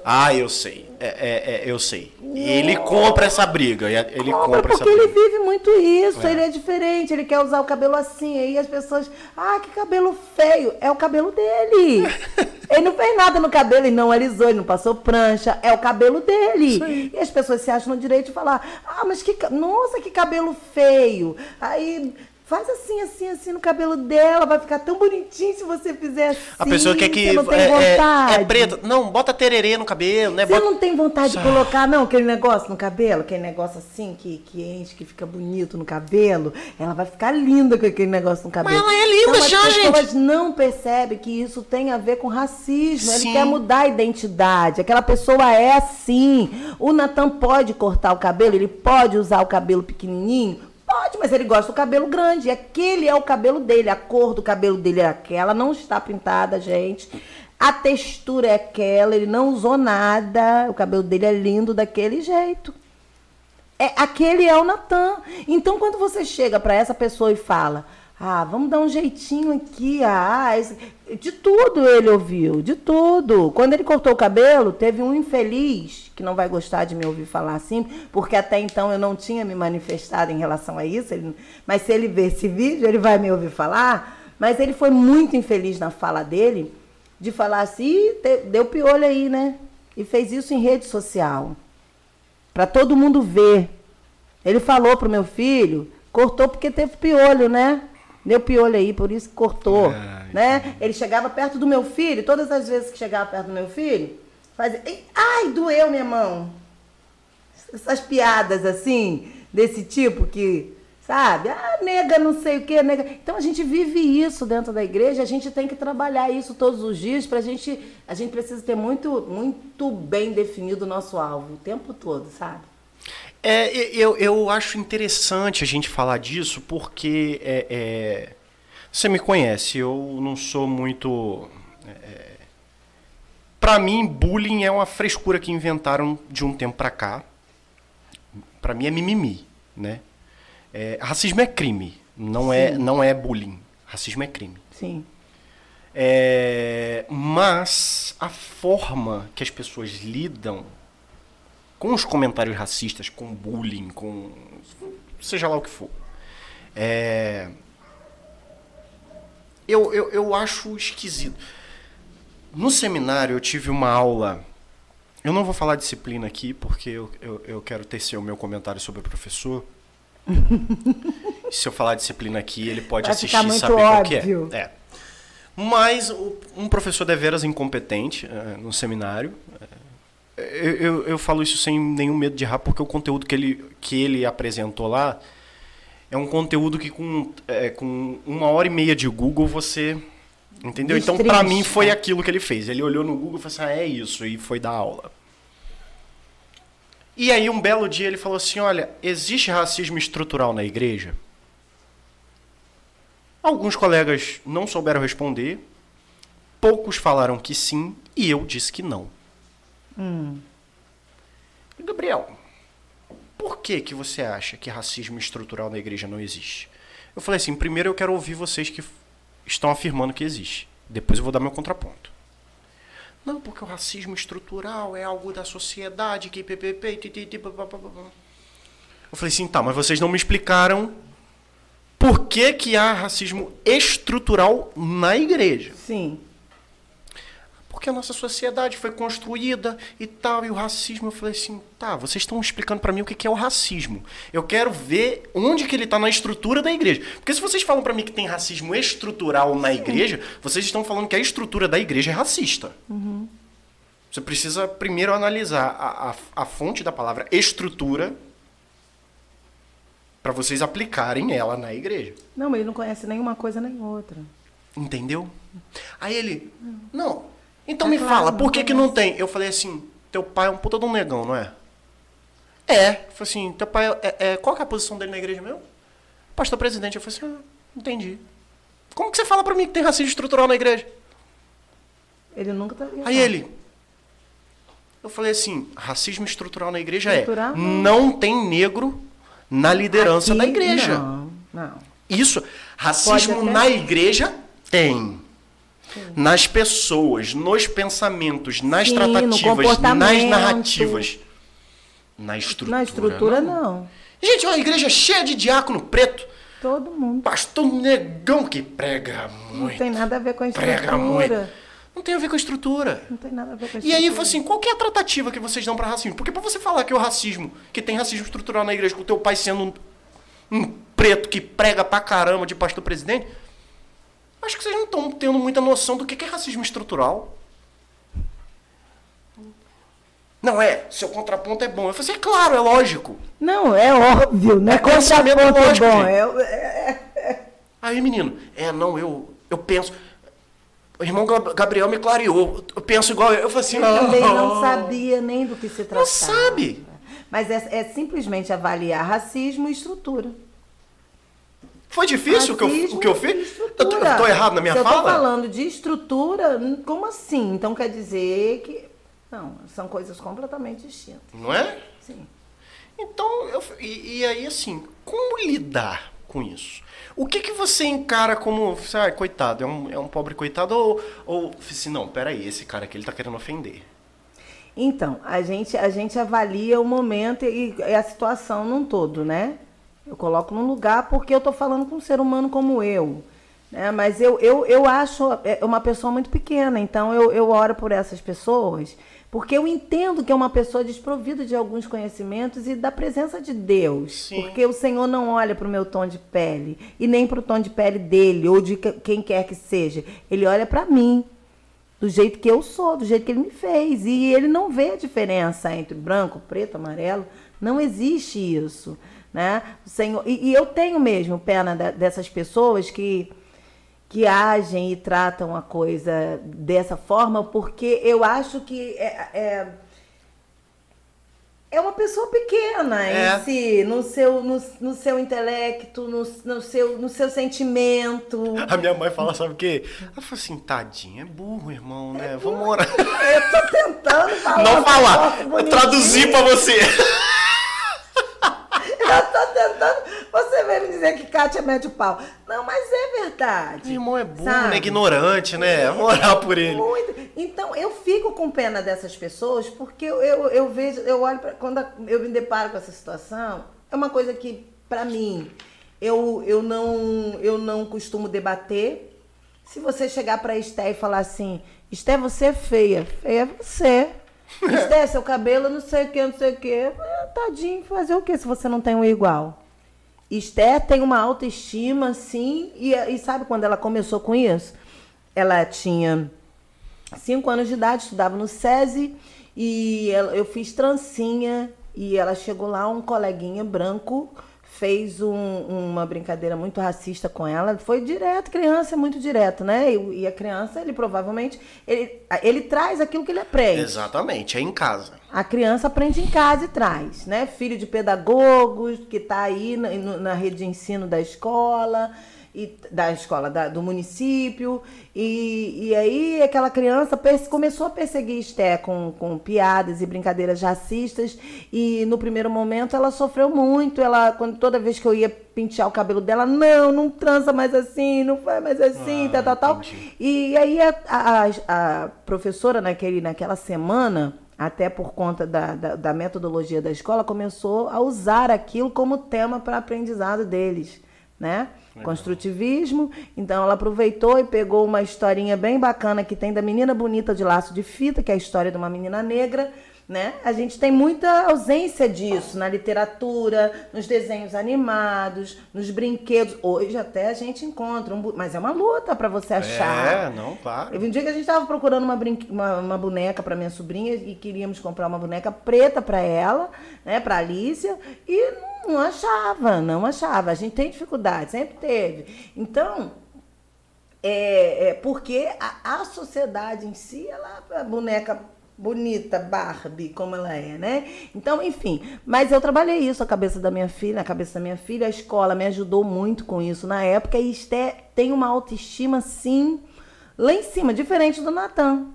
Ah, eu sei. É, é, é, eu sei. Ele compra essa briga. Ele compra, compra essa porque ele vive muito isso. É. Ele é diferente. Ele quer usar o cabelo assim. Aí as pessoas. Ah, que cabelo feio. É o cabelo dele. ele não fez nada no cabelo. Ele não alisou. Ele não passou prancha. É o cabelo dele. E as pessoas se acham no direito de falar. Ah, mas que. Nossa, que cabelo feio. Aí Faz assim, assim, assim no cabelo dela, vai ficar tão bonitinho se você fizer assim. A pessoa quer que não tem é, vontade. É, é preto. Não, bota tererê no cabelo, né? Você bota... não tem vontade de colocar, não, aquele negócio no cabelo, aquele negócio assim que, que enche, que fica bonito no cabelo. Ela vai ficar linda com aquele negócio no cabelo. Mas ela é linda então, já, gente. As pessoas não percebem que isso tem a ver com racismo. Sim. Ele quer mudar a identidade. Aquela pessoa é assim. O Natan pode cortar o cabelo, ele pode usar o cabelo pequenininho Pode, mas ele gosta do cabelo grande. Aquele é o cabelo dele. A cor do cabelo dele é aquela. Não está pintada, gente. A textura é aquela. Ele não usou nada. O cabelo dele é lindo daquele jeito. É, aquele é o Natan. Então, quando você chega para essa pessoa e fala: ah, vamos dar um jeitinho aqui. Ah, de tudo ele ouviu, de tudo. Quando ele cortou o cabelo, teve um infeliz que não vai gostar de me ouvir falar assim, porque até então eu não tinha me manifestado em relação a isso. Ele... Mas se ele ver esse vídeo, ele vai me ouvir falar. Mas ele foi muito infeliz na fala dele, de falar assim, deu piolho aí, né? E fez isso em rede social, para todo mundo ver. Ele falou pro meu filho, cortou porque teve piolho, né? Deu piolho aí, por isso cortou. Ai, né? Ele chegava perto do meu filho, todas as vezes que chegava perto do meu filho, fazia. Ai, doeu minha mão. Essas piadas assim, desse tipo que, sabe? Ah, nega, não sei o que, nega. Então a gente vive isso dentro da igreja, a gente tem que trabalhar isso todos os dias pra gente. A gente precisa ter muito, muito bem definido o nosso alvo o tempo todo, sabe? É, eu, eu acho interessante a gente falar disso porque é, é, você me conhece, eu não sou muito. É, para mim, bullying é uma frescura que inventaram de um tempo para cá. Para mim é mimimi, né? É, racismo é crime, não é não é bullying. Racismo é crime. Sim. É, mas a forma que as pessoas lidam com os comentários racistas, com bullying, com seja lá o que for. É... Eu, eu, eu acho esquisito. No seminário eu tive uma aula. Eu não vou falar disciplina aqui, porque eu, eu, eu quero tecer o meu comentário sobre o professor. Se eu falar disciplina aqui, ele pode Vai assistir e saber óbvio. qual que é. é. Mas um professor deveras incompetente uh, no seminário. Uh, eu, eu, eu, falo isso sem nenhum medo de errar, porque o conteúdo que ele, que ele apresentou lá é um conteúdo que com, é, com uma hora e meia de Google você. Entendeu? Então, para mim, foi aquilo que ele fez. Ele olhou no Google e falou assim: ah, é isso, e foi dar aula. E aí, um belo dia, ele falou assim: olha, existe racismo estrutural na igreja? Alguns colegas não souberam responder, poucos falaram que sim, e eu disse que não. Hum. Gabriel, por que, que você acha que racismo estrutural na igreja não existe? Eu falei assim, primeiro eu quero ouvir vocês que estão afirmando que existe. Depois eu vou dar meu contraponto. Não, porque o racismo estrutural é algo da sociedade que ppp, Eu falei assim, tá, mas vocês não me explicaram por que, que há racismo estrutural na igreja. Sim porque a nossa sociedade foi construída e tal, e o racismo. Eu falei assim, tá, vocês estão explicando para mim o que é o racismo. Eu quero ver onde que ele está na estrutura da igreja. Porque se vocês falam para mim que tem racismo estrutural na igreja, vocês estão falando que a estrutura da igreja é racista. Uhum. Você precisa primeiro analisar a, a, a fonte da palavra estrutura para vocês aplicarem ela na igreja. Não, mas ele não conhece nenhuma coisa nem outra. Entendeu? Aí ele, não, então é me claro, fala, por que, que não tem? Eu falei assim, teu pai é um puta de um negão, não é? É. Eu falei assim, teu pai é, é, qual que é a posição dele na igreja mesmo? Pastor presidente. Eu falei assim, ah, entendi. Como que você fala pra mim que tem racismo estrutural na igreja? Ele nunca tá Aí ele. Eu falei assim, racismo estrutural na igreja é, estrutural? é. Não tem negro na liderança Aqui, da igreja. Não, não. Isso. Racismo na igreja tem. Nas pessoas, nos pensamentos, nas Sim, tratativas, nas narrativas. Na estrutura. Na estrutura, não. Gente, uma igreja cheia de diácono preto. Todo mundo. Pastor negão que prega Não muito. tem nada a ver com a Prega muito. estrutura. Não tem a ver com a estrutura. Não tem nada a ver com a E estrutura. aí, foi assim, qual que é a tratativa que vocês dão pra racismo? Porque pra você falar que é o racismo, que tem racismo estrutural na igreja, com o teu pai sendo um, um preto que prega pra caramba de pastor presidente, acho que vocês não estão tendo muita noção do que é racismo estrutural. Não é, seu contraponto é bom. Eu falei assim, é claro, é lógico. Não, é óbvio, né? É pensamento é lógico, bom. gente. É- é- Aí, menino, é, não, eu, eu penso. O irmão Gab- Gabriel me clareou. Eu penso igual eu. Eu falei assim, Eu também não sabia nem do que se tratava. Não sabe. Mas é, é simplesmente avaliar racismo e estrutura. Foi difícil o que, eu, o que eu fiz? Eu tô, eu tô errado na minha Se eu fala? tô falando de estrutura, como assim? Então quer dizer que. Não, são coisas completamente distintas. Não é? Sim. Então, eu, e, e aí, assim, como lidar com isso? O que que você encara como, ah, coitado, é um, é um pobre coitado? Ou, ou assim, não, peraí, esse cara aqui ele tá querendo ofender. Então, a gente, a gente avalia o momento e, e a situação num todo, né? Eu coloco num lugar porque eu estou falando com um ser humano como eu. Né? Mas eu, eu, eu acho é, uma pessoa muito pequena, então eu, eu oro por essas pessoas, porque eu entendo que é uma pessoa desprovida de alguns conhecimentos e da presença de Deus. Sim. Porque o Senhor não olha para o meu tom de pele e nem para o tom de pele dele ou de que- quem quer que seja. Ele olha para mim do jeito que eu sou, do jeito que ele me fez. E ele não vê a diferença entre branco, preto, amarelo. Não existe isso. Né? O Senhor, e, e eu tenho mesmo pena da- dessas pessoas que, que agem e tratam a coisa dessa forma, porque eu acho que é, é, é uma pessoa pequena É. em si, no seu, no, no seu intelecto, no, no, seu, no seu sentimento. A minha mãe fala, sabe o quê? Ela fala assim, tadinho, é burro, irmão, né? Vamos orar. Eu tô tentando falar. Não falar, traduzir pra você. Tentando. Você veio me dizer que Kátia mete o pau. Não, mas é verdade. Irmão é burro, né? Ignorante, né? Vamos orar por ele. Muito. Então, eu fico com pena dessas pessoas porque eu, eu, eu vejo, eu olho pra, quando eu me deparo com essa situação, é uma coisa que, pra mim, eu, eu, não, eu não costumo debater. Se você chegar pra Esté e falar assim, Esté, você é feia. Feia é você. Esté, seu cabelo não sei o que, não sei o que. É, tadinho, fazer o que se você não tem um igual? Esther tem uma autoestima, sim, e, e sabe quando ela começou com isso? Ela tinha cinco anos de idade, estudava no SESI, e ela- eu fiz trancinha, e ela chegou lá, um coleguinha branco fez um- uma brincadeira muito racista com ela, foi direto, criança é muito direto, né? E, e a criança, ele provavelmente, ele, ele traz aquilo que ele aprende. Exatamente, é em casa. A criança aprende em casa e traz, né? Filho de pedagogos que está aí na, na rede de ensino da escola, e, da escola da- do município. E, e aí aquela criança começou a perseguir Esté com, com piadas e brincadeiras racistas. E no primeiro momento ela sofreu muito. Ela, quando, toda vez que eu ia pentear o cabelo dela, não, não trança mais assim, não faz mais assim, Ah, tal, tal, tal. E aí a, a- a professora naquele, naquela semana, até por conta da, da, da metodologia da escola, começou a usar aquilo como tema para aprendizado deles, né? Construtivismo. Então ela aproveitou e pegou uma historinha bem bacana que tem da menina bonita de laço de fita, que é a história de uma menina negra. Né? A gente tem muita ausência disso na literatura, nos desenhos animados, nos brinquedos. Hoje até a gente encontra, um bu- mas é uma luta para você achar. É, não, claro. Teve um dia que a gente estava procurando uma, brinque- uma, uma boneca para minha sobrinha e queríamos comprar uma boneca preta para ela, né, para Alicia, e não achava, não achava. A gente tem dificuldade, sempre teve. Então, é, é porque a, a sociedade em si, ela, a boneca bonita, Barbie, como ela é, né? Então, enfim, mas eu trabalhei isso, a cabeça da minha filha, a cabeça da minha filha, a escola me ajudou muito com isso na época, e Esté tem uma autoestima, sim, lá em cima, diferente do Natan.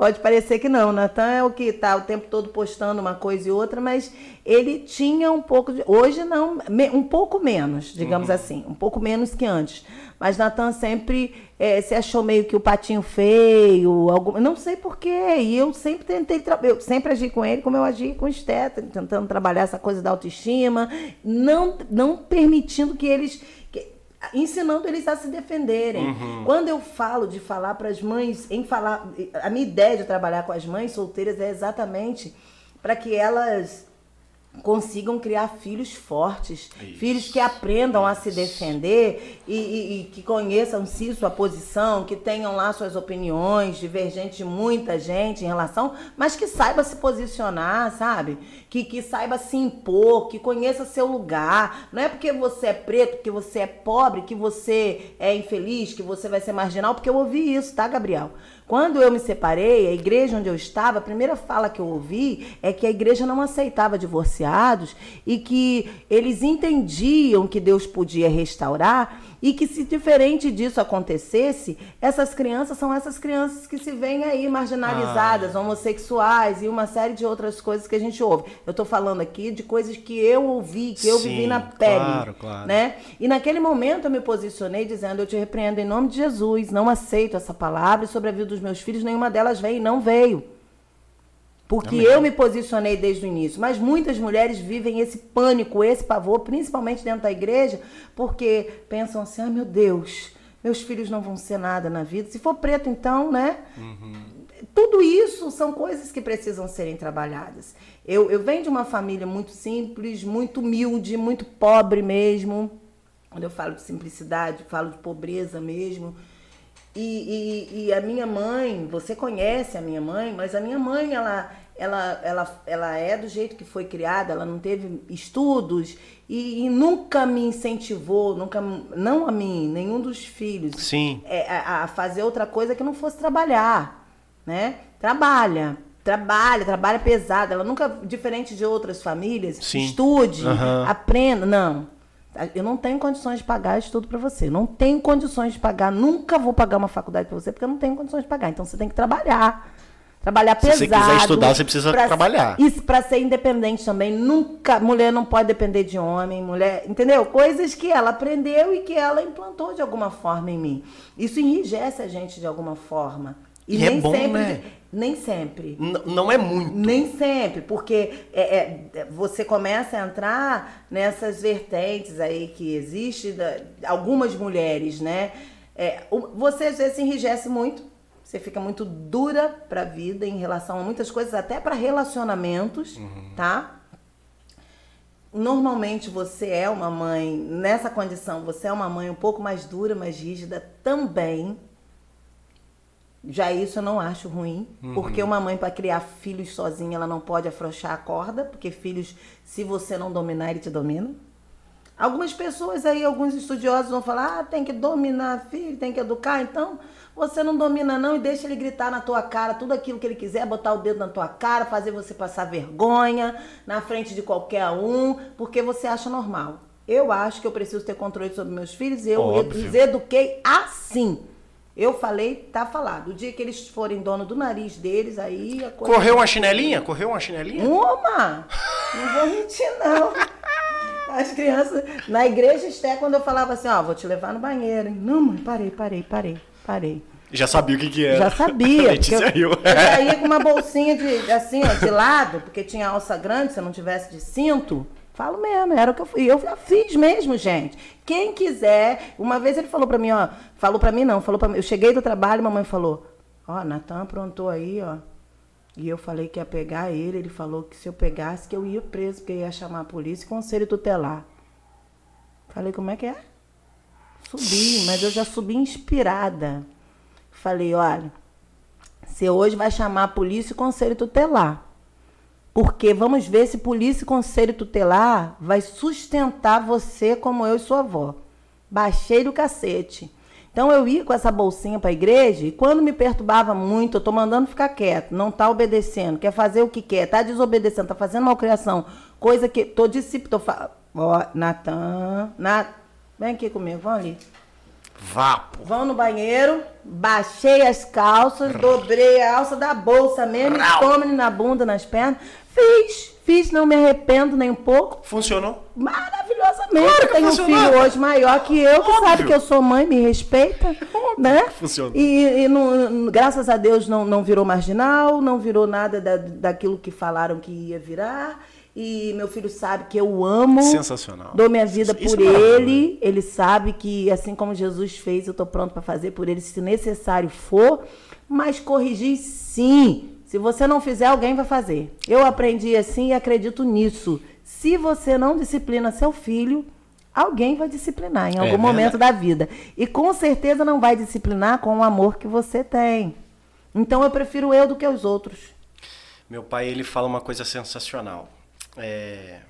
Pode parecer que não. Natan é o que está o tempo todo postando uma coisa e outra, mas ele tinha um pouco de. Hoje não, um pouco menos, digamos uhum. assim, um pouco menos que antes. Mas Natan sempre é, se achou meio que o patinho feio, algum, não sei porquê. E eu sempre tentei, eu sempre agi com ele como eu agi com o Steta, tentando trabalhar essa coisa da autoestima, não, não permitindo que eles ensinando eles a se defenderem. Uhum. Quando eu falo de falar para as mães, em falar, a minha ideia de trabalhar com as mães solteiras é exatamente para que elas consigam criar filhos fortes, Isso. filhos que aprendam Isso. a se defender e, e, e, que conheçam sim sua posição, que tenham lá suas opiniões divergentes de muita gente em relação, mas que saiba se posicionar, sabe? Que, que saiba se impor, que conheça seu lugar. Não é porque você é preto, que você é pobre, que você é infeliz, que você vai ser marginal, porque eu ouvi isso, tá, Gabriel? Quando eu me separei, a igreja onde eu estava, a primeira fala que eu ouvi é que a igreja não aceitava divorciados e que eles entendiam que Deus podia restaurar e que se diferente disso acontecesse, essas crianças são essas crianças que se veem aí marginalizadas, ah. homossexuais e uma série de outras coisas que a gente ouve. Eu estou falando aqui de coisas que eu ouvi, que eu Sim, vivi na pele, claro, claro. né? E naquele momento eu me posicionei dizendo: "Eu te repreendo em nome de Jesus, não aceito essa palavra e sobre a vida dos meus filhos nenhuma delas veio e não veio". Porque Amém. eu me posicionei desde o início. Mas muitas mulheres vivem esse pânico, esse pavor, principalmente dentro da igreja, porque pensam assim: ah, meu Deus, meus filhos não vão ser nada na vida. Se for preto, então, né? Uhum. Tudo isso são coisas que precisam serem trabalhadas. Eu, eu venho de uma família muito simples, muito humilde, muito pobre mesmo. Quando eu falo de simplicidade, falo de pobreza mesmo. E, e, e, a minha mãe, você conhece a minha mãe, mas a minha mãe, ela, ela, ela, ela é do jeito que foi criada, ela não teve estudos e, e nunca me incentivou, nunca, não a mim, nenhum dos filhos, Sim. É, a, a fazer outra coisa que não fosse trabalhar, né? Trabalha, trabalha, trabalha pesado. Ela nunca, diferente de outras famílias, Sim. estude, uhum. aprenda, não eu não tenho condições de pagar estudo para você. Não tenho condições de pagar. Nunca vou pagar uma faculdade para você porque eu não tenho condições de pagar. Então você tem que trabalhar. Trabalhar pesado. Se você quiser estudar, você precisa pra, trabalhar. Isso para ser independente também. Nunca. Mulher não pode depender de homem. Mulher. Entendeu? Coisas que ela aprendeu e que ela implantou de alguma forma em mim. Isso enrijece a gente de alguma forma. E, e nem é bom, sempre. Né? Nem sempre. N não é muito. Nem sempre, porque é, é, você começa a entrar nessas vertentes aí que existe da, algumas mulheres, né? É, você às vezes se enrijece muito, você fica muito dura para a vida em relação a muitas coisas, até para relacionamentos, uhum. tá? Normalmente você é uma mãe, nessa condição, você é uma mãe um pouco mais dura, mais rígida também, já isso eu não acho ruim, uhum. porque uma mãe para criar filhos sozinha, ela não pode afrouxar a corda, porque filhos, se você não dominar, ele te domina. Algumas pessoas aí, alguns estudiosos vão falar: "Ah, tem que dominar filho, tem que educar". Então, você não domina não e deixa ele gritar na tua cara tudo aquilo que ele quiser, botar o dedo na tua cara, fazer você passar vergonha na frente de qualquer um, porque você acha normal. Eu acho que eu preciso ter controle sobre meus filhos e eu Óbvio. os eduquei assim. Eu falei, tá falado. O dia que eles forem dono do nariz deles, aí a coisa. Correu uma chinelinha? Correu uma chinelinha? Uma! Não vou mentir, não. As crianças. Na igreja, até quando eu falava assim, ó, vou te levar no banheiro. Hein? Não, mãe, parei, parei, parei, parei. Já sabia o que, que era. Já sabia. eu, eu saía com uma bolsinha de, assim, ó, de lado, porque tinha alça grande, se eu não tivesse de cinto. Falo mesmo, era o que eu fui. Eu fiz mesmo, gente. Quem quiser. Uma vez ele falou para mim, ó. Falou para mim, não. Falou para. Eu cheguei do trabalho, mamãe falou: Ó, Natan aprontou aí, ó. E eu falei que ia pegar ele. Ele falou que se eu pegasse, que eu ia preso, porque ia chamar a polícia e conselho tutelar. Falei, como é que é? Subi, mas eu já subi inspirada. Falei, olha, você hoje vai chamar a polícia e conselho tutelar. Porque vamos ver se polícia e conselho tutelar vai sustentar você como eu e sua avó. Baixei do cacete. Então eu ia com essa bolsinha para a igreja e quando me perturbava muito, eu tô mandando ficar quieto, não tá obedecendo, quer fazer o que quer, tá desobedecendo, tá fazendo malcriação, coisa que tô discípulo, tô fa... ó, Natan, Nat... vem aqui comigo, vamos ali. Vapo. Vão no banheiro, baixei as calças, dobrei a alça da bolsa mesmo, tome na bunda, nas pernas. Fiz, fiz, não me arrependo nem um pouco. Funcionou? Maravilhosamente. Claro eu tenho um funcionou. filho hoje maior que eu, que Óbvio. sabe que eu sou mãe, me respeita. né? que funciona. E, e não- graças a Deus não, não virou marginal, não virou nada da, daquilo que falaram que ia virar. E meu filho sabe que eu amo. Sensacional. Dou minha vida Isso por é ele. Ele sabe que, assim como Jesus fez, eu estou pronto para fazer por ele, se necessário for. Mas corrigir, sim. Se você não fizer, alguém vai fazer. Eu aprendi assim e acredito nisso. Se você não disciplina seu filho, alguém vai disciplinar em algum verdade. momento da vida. E com certeza não vai disciplinar com o amor que você tem. Então eu prefiro eu do que os outros. Meu pai, ele fala uma coisa sensacional. É,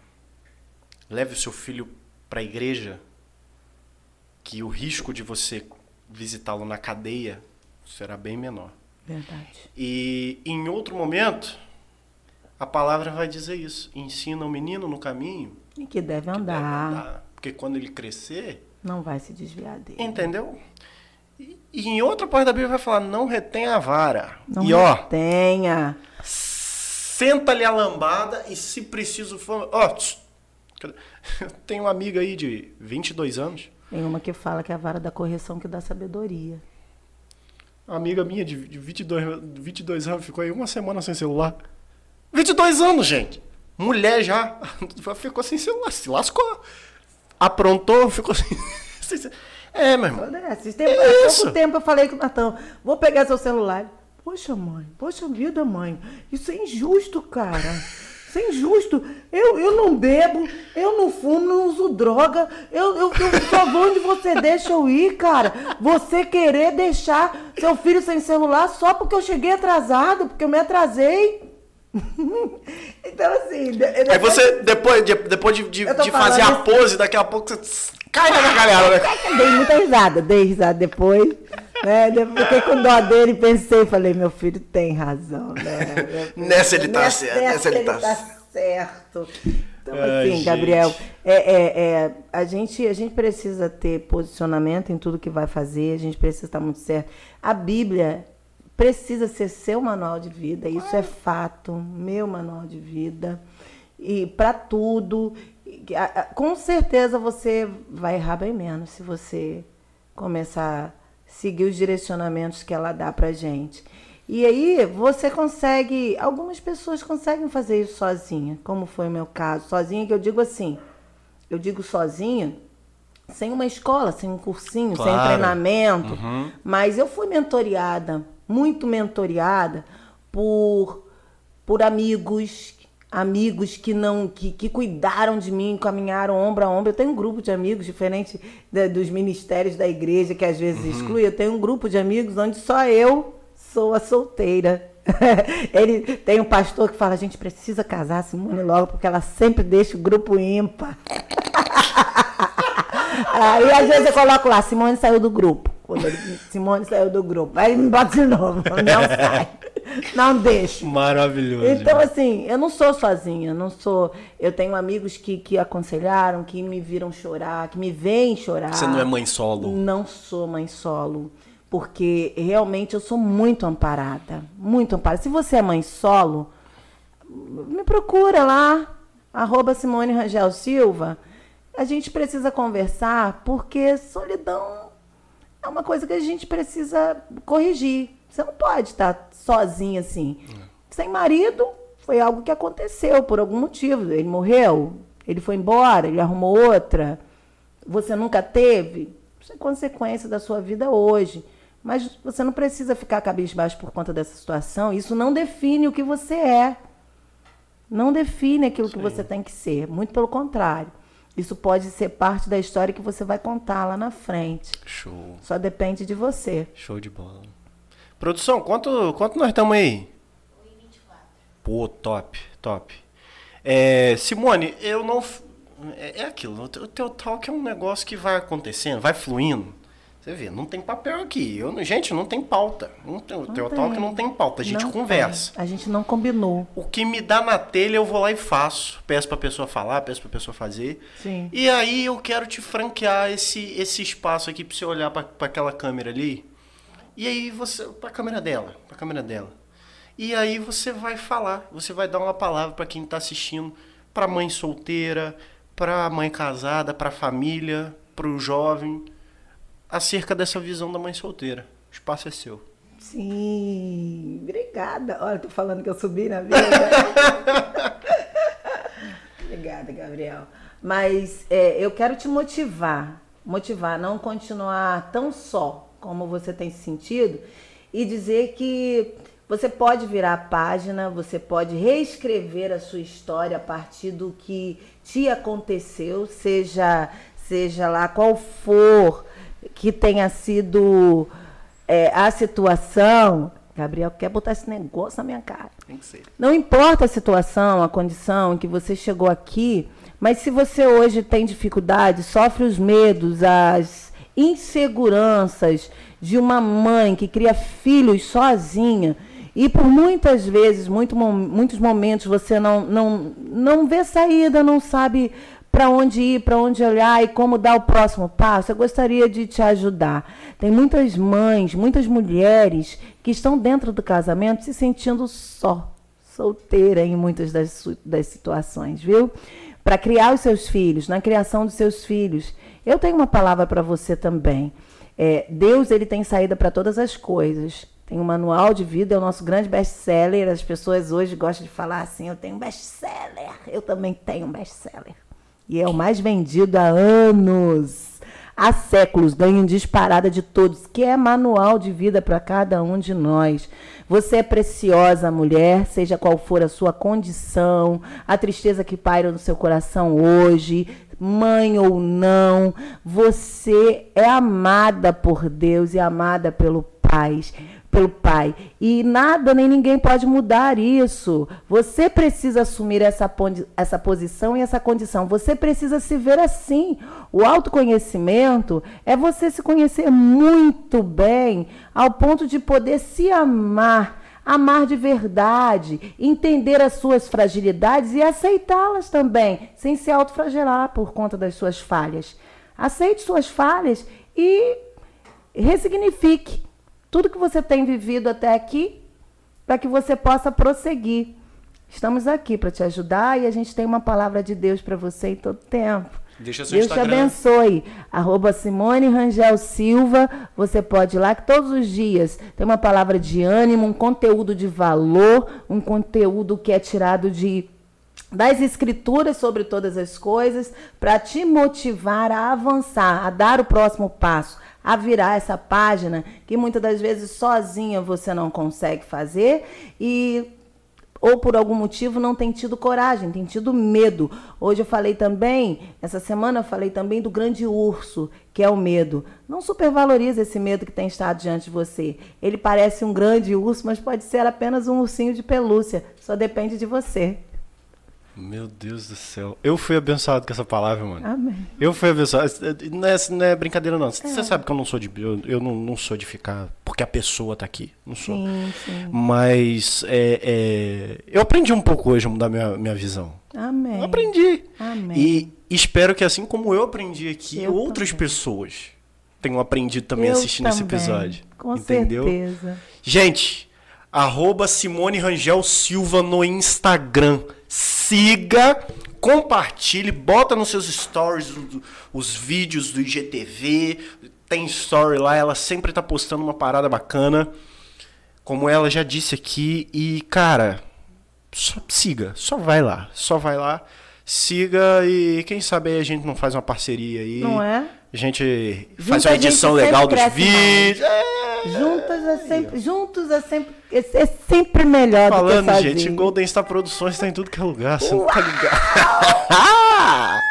Leve o seu filho para a igreja, que o risco de você visitá-lo na cadeia será bem menor. Verdade. E em outro momento, a palavra vai dizer isso. Ensina o menino no caminho E que deve que deve andar. andar. Porque quando ele crescer, Não vai se desviar dele. entendeu? E, e em outra parte da Bíblia vai falar, não retenha a vara. Não e ó, tenha. senta-lhe a lambada e se preciso for... Ó, tss, tenho uma amiga aí de 22 anos, Tem uma que fala que é a vara da correção que dá sabedoria. Uma amiga minha de de 22, 22 anos, ficou aí uma semana sem celular. 22 anos, gente! Mulher já. Ficou sem celular, se lascou. Aprontou, ficou sem... É, meu irmão. Toda essa. Esse tempo, É isso. pouco tempo eu falei com o Natão, vou pegar seu celular. Poxa, mãe, poxa vida, mãe. Isso é injusto, cara. Isso é injusto. Eu, eu não bebo, eu não fumo, não uso droga. Eu, eu, eu só vou onde você deixa eu ir, cara. Você querer deixar seu filho sem celular só porque eu cheguei atrasado, porque eu me atrasei. então, assim. de- Aí você, depois de, depois de, de, de fazer a pose, daqui a pouco você cai na galera, né? Dei muita risada, dei risada depois. Né? Depois Fiquei com dó dele e pensei, falei, meu filho tem razão, né? Nessa ele tá certo, nessa ele tá certo. Então, Ai, assim, gente. Gabriel, é, é, é, a, gente, a gente precisa ter posicionamento em tudo que vai fazer, a gente precisa estar muito certo. A Bíblia precisa ser seu manual de vida, isso é fato, meu manual de vida. E para tudo, com certeza você vai errar bem menos se você começar a seguir os direcionamentos que ela dá pra gente. E aí você consegue, algumas pessoas conseguem fazer isso sozinha, como foi o meu caso, sozinha que eu digo assim, eu digo sozinha, sem uma escola, sem um cursinho, sem Claro. treinamento, Uhum. mas eu fui mentoriada, muito mentoriada por por amigos, amigos que não que, que cuidaram de mim, caminharam ombro a ombro. Eu tenho um grupo de amigos diferente da- dos ministérios da igreja que às vezes Uhum. exclui. Eu tenho um grupo de amigos onde só eu sou a solteira. Ele tem um pastor que fala: a gente precisa casar Simone logo porque ela sempre deixa o grupo ímpar. Aí às vezes eu coloco lá, Simone saiu do grupo. Quando ele, Simone saiu do grupo. Aí me bota de novo. Não sai. Não deixo. Maravilhoso. Então, assim, eu não sou sozinha, não sou. Eu tenho amigos que, que aconselharam, que me viram chorar, que me veem chorar. Você não é mãe solo. Não sou mãe solo. Porque realmente eu sou muito amparada. Muito amparada. Se você é mãe solo, me procura lá, arroba Simone Rangel Silva. A gente precisa conversar, porque solidão é uma coisa que a gente precisa corrigir. Você não pode estar sozinha assim. Sem marido, foi algo que aconteceu por algum motivo. Ele morreu, ele foi embora, ele arrumou outra. Você nunca teve. Isso é consequência da sua vida hoje. Mas você não precisa ficar cabisbaixo por conta dessa situação. Isso não define o que você é. Não define aquilo que você tem que ser. Muito pelo contrário. Isso pode ser parte da história que você vai contar lá na frente. Show. Só depende de você. Show de bola. Produção, quanto, quanto nós estamos aí? Pô, top, top. É, Simone, eu não. É, é aquilo, o teu- o teu talk é um negócio que vai acontecendo, vai fluindo. Você vê, não tem papel aqui. Eu, não- gente, não tem pauta. Não tem, o teu tem. não tem pauta. A gente Não conversa. tem. A gente não combinou. O que me dá na telha, eu vou lá e faço. Peço pra pessoa falar, peço pra pessoa fazer. Sim. E aí eu quero te franquear esse, esse espaço aqui pra você olhar pra, pra aquela câmera ali. E aí você. pra câmera dela. Pra câmera dela. E aí você vai falar. Você vai dar uma palavra pra quem tá assistindo. Pra mãe solteira, pra mãe casada, pra família, pro jovem. Acerca dessa visão da mãe solteira. O espaço é seu. Sim, obrigada. Olha, tô falando que eu subi na vida. obrigada, Gabriel. Mas é, eu quero te motivar, motivar, não continuar tão só como você tem se sentido e dizer que você pode virar a página, você pode reescrever a sua história a partir do que te aconteceu, seja seja lá qual for que tenha sido é, a situação. Gabriel quer botar esse negócio na minha cara. Tem que ser. Não importa a situação, a condição em que você chegou aqui, mas se você hoje tem dificuldade, sofre os medos, as inseguranças de uma mãe que cria filhos sozinha e por muitas vezes, muito, muitos momentos você não, não, não vê saída, não sabe para onde ir, para onde olhar e como dar o próximo passo, eu gostaria de te ajudar. Tem muitas mães, muitas mulheres que estão dentro do casamento se sentindo só, solteira em muitas das, das situações, viu? Para criar os seus filhos, na criação dos seus filhos. Eu tenho uma palavra para você também. É, Deus ele tem saída para todas as coisas. Tem um manual de vida, é o nosso grande best-seller. As pessoas hoje gostam de falar assim: eu tenho um best-seller. Eu também tenho um best-seller. E é o mais vendido há anos, há séculos, ganho disparada de todos, que é manual de vida para cada um de nós. Você é preciosa, mulher, seja qual for a sua condição, a tristeza que paira no seu coração hoje, mãe ou não, você é amada por Deus e amada pelo Pai pelo Pai. E nada nem ninguém pode mudar isso. Você precisa assumir essa, essa posição e essa condição. Você precisa se ver assim. O autoconhecimento é você se conhecer muito bem ao ponto de poder se amar. Amar de verdade, entender as suas fragilidades e aceitá-las também, sem se autofragelar por conta das suas falhas. Aceite suas falhas e ressignifique tudo que você tem vivido até aqui para que você possa prosseguir. Estamos aqui para te ajudar e a gente tem uma palavra de Deus para você em todo tempo. Deixa seu Deus te Instagram. abençoe. Arroba Simone Rangel Silva. Você pode ir lá que todos os dias tem uma palavra de ânimo, um conteúdo de valor, um conteúdo que é tirado de das escrituras sobre todas as coisas para te motivar a avançar, a dar o próximo passo, a virar essa página que muitas das vezes sozinha você não consegue fazer e ou por algum motivo não tem tido coragem, tem tido medo. Hoje eu falei também, essa semana eu falei também do grande urso, que é o medo. Não supervalorize esse medo que tem estado diante de você. Ele parece um grande urso, mas pode ser apenas um ursinho de pelúcia. Só depende de você. Meu Deus do céu. Eu fui abençoado com essa palavra, mano. Amém. Eu fui abençoado. Não é, não é brincadeira, não. Você sabe que eu não sou de. Eu, eu não, não sou de ficar. Porque a pessoa tá aqui. Não sou. Sim, sim. Mas é, é, eu aprendi um pouco hoje a mudar minha, minha visão. Amém. Eu aprendi. Amém. E espero que assim como eu aprendi aqui, Eu outras pessoas tenham aprendido também Eu assistindo esse também, episódio. Com entendeu? certeza. Gente, arroba Simone Rangel Silva no Instagram. Siga, compartilhe, bota nos seus stories os vídeos do IGTV. Tem story lá, ela sempre tá postando uma parada bacana. Como ela já disse aqui. E, cara, só siga, só vai lá. Só vai lá, siga e quem sabe aí a gente não faz uma parceria aí. Não é? A gente Junto faz uma edição legal dos vídeos. É. Juntas é sempre, juntos é sempre, é sempre melhor Falando, do que sozinho. gente, Golden Star Produções tá em tudo que é lugar, você não tá ligado.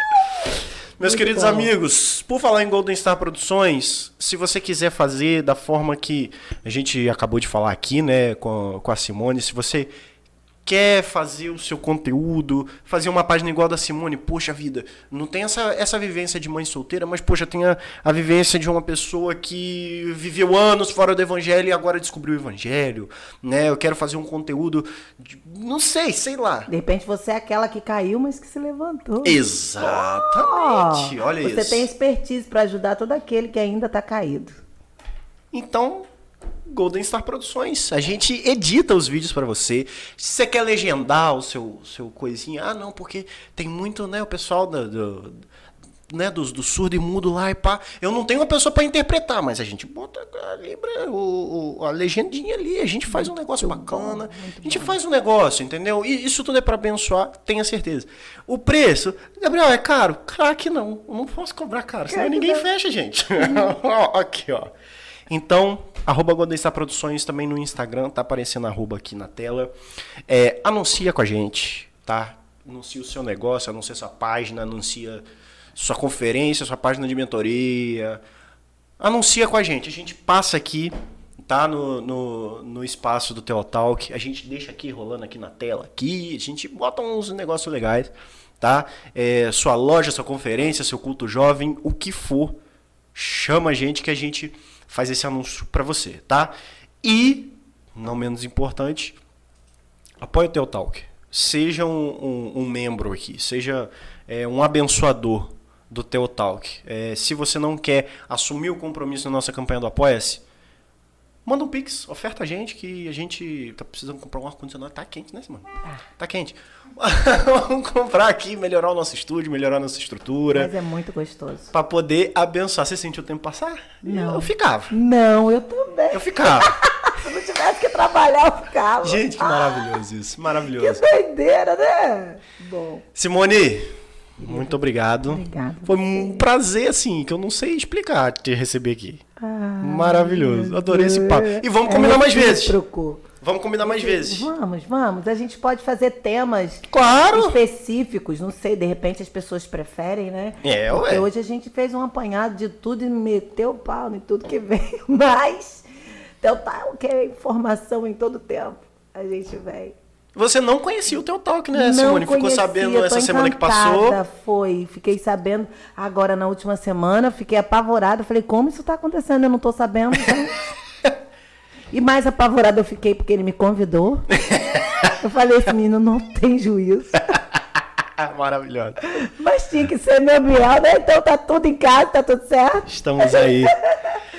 Meus Muito queridos bom. amigos, por falar em Golden Star Produções, se você quiser fazer da forma que a gente acabou de falar aqui, né, com, com a Simone, se você quer fazer o seu conteúdo, fazer uma página igual a da Simone, poxa vida, não tem essa, essa vivência de mãe solteira, mas poxa, tem a, a vivência de uma pessoa que viveu anos fora do evangelho e agora descobriu o evangelho, né? Eu quero fazer um conteúdo, de, não sei, sei lá. De repente você é aquela que caiu, mas que se levantou. Exatamente, Oh, olha você isso. tem expertise para ajudar todo aquele que ainda está caído. Então, Golden Star Produções. A gente edita os vídeos pra você. Se você quer legendar o seu, seu coisinha, ah, não, porque tem muito, né, o pessoal do, do, né, dos do surdo e mudo lá e pá. Eu não tenho uma pessoa pra interpretar, mas a gente bota a, libra, o, o- a legendinha ali, a gente faz um negócio bacana. a gente faz um negócio, entendeu? E isso tudo é pra abençoar, tenha certeza. O preço, Gabriel, é caro? Craque não. Eu não posso cobrar caro, senão ninguém não. fecha, gente. Ó, aqui, ó. Então, arroba Produções também no Instagram, tá aparecendo arroba aqui na tela. É, anuncia com a gente, tá? Anuncia o seu negócio, anuncia sua página, anuncia sua conferência, sua página de mentoria. Anuncia com a gente. A gente passa aqui, tá? No, no, no espaço do Teotalk. A gente deixa aqui rolando aqui na tela. Aqui, a gente bota uns negócios legais, tá? É, sua loja, sua conferência, seu culto jovem, o que for chama a gente que a gente faz esse anúncio para você, tá? E, não menos importante, apoie o Teu Talk. Seja um, um- um membro aqui, seja é, um abençoador do Teu Talk. É, se você não quer assumir o compromisso na nossa campanha do Apoia-se, manda um pix, oferta a gente que a gente tá precisando comprar um ar-condicionado. Tá quente, né, Simone? Tá quente. Vamos comprar aqui, melhorar o nosso estúdio, melhorar a nossa estrutura. Mas é muito gostoso. Pra poder abençoar. Você sentiu o tempo passar? Não. Eu ficava. Não, eu também. Eu ficava. Se não tivesse que trabalhar, eu ficava. Gente, que maravilhoso isso. Que Maravilhoso. doideira, né? Bom, Simone, muito obrigado. Obrigada Foi um prazer, assim, que eu não sei explicar te receber aqui. Ah, Maravilhoso. Adorei esse papo. E vamos É combinar mais vezes. recíproco. Vamos combinar mais vezes. Vamos, vamos. A gente pode fazer temas Claro. específicos. Não sei, de repente as pessoas preferem, né? É, Porque ué. hoje a gente fez um apanhado de tudo e meteu o pau em tudo que veio. Mas, então tá, o que é informação em todo tempo. A gente vem. Você não conhecia o teu talk, né, Não Simone? Ficou conhecia, sabendo essa semana que passou. Foi, fiquei sabendo agora na última semana, fiquei apavorada. Falei, como isso tá acontecendo? Eu não tô sabendo, gente. e mais apavorada eu fiquei porque ele me convidou. Eu falei, esse menino não tem juízo. Maravilhoso. Mas tinha que ser meu Biel, né? Então tá tudo em casa, tá tudo certo. Estamos aí.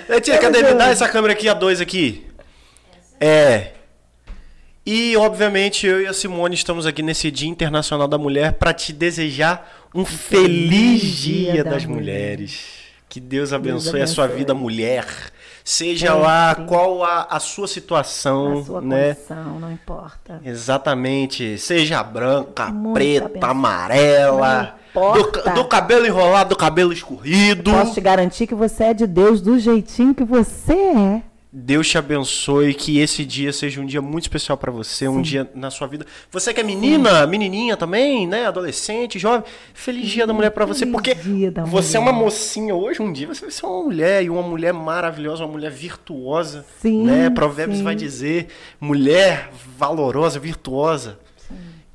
Letícia, cadê? Me dá essa câmera aqui, a dois aqui. É. E, obviamente, eu e a Simone estamos aqui nesse Dia Internacional da Mulher para te desejar um feliz Dia das Mulheres. Que Deus abençoe a sua abençoe. vida, mulher. Seja Sempre. lá qual a, a sua situação, A sua né? condição, não importa. Exatamente. Seja branca, Muito preta, abençoada. amarela. Do, do cabelo enrolado, do cabelo escorrido. Posso te garantir que você é de Deus do jeitinho que você é. Deus te abençoe, que esse dia seja um dia muito especial pra você, um dia na sua vida. Você que é menina, menininha também, né, adolescente, jovem, feliz dia da mulher pra você, porque você é uma mocinha hoje, um dia você vai ser uma mulher e uma mulher maravilhosa, uma mulher virtuosa, Sim, né? Provérbios sim. vai dizer, mulher valorosa, virtuosa.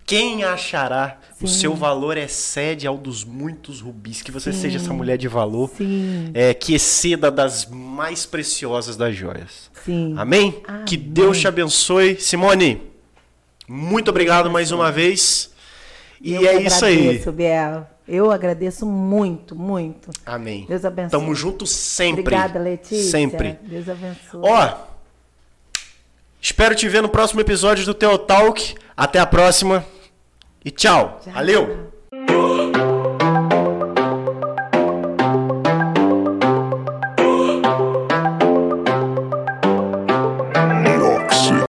Quem achará o Sim. seu valor excede ao dos muitos rubis, que você Sim. seja essa mulher de valor, Sim. é, que exceda das mais preciosas das joias. Sim. Amém? Amém. Que Deus te abençoe. Simone, muito obrigado mais uma vez. E Eu é isso aí. Biel. Eu agradeço muito, muito. Amém. Deus abençoe. Tamo junto sempre. Obrigada, Letícia. Sempre. Deus abençoe. Ó, espero te ver no próximo episódio do Teo Talk. Até a próxima. E tchau. Tchau. Valeu.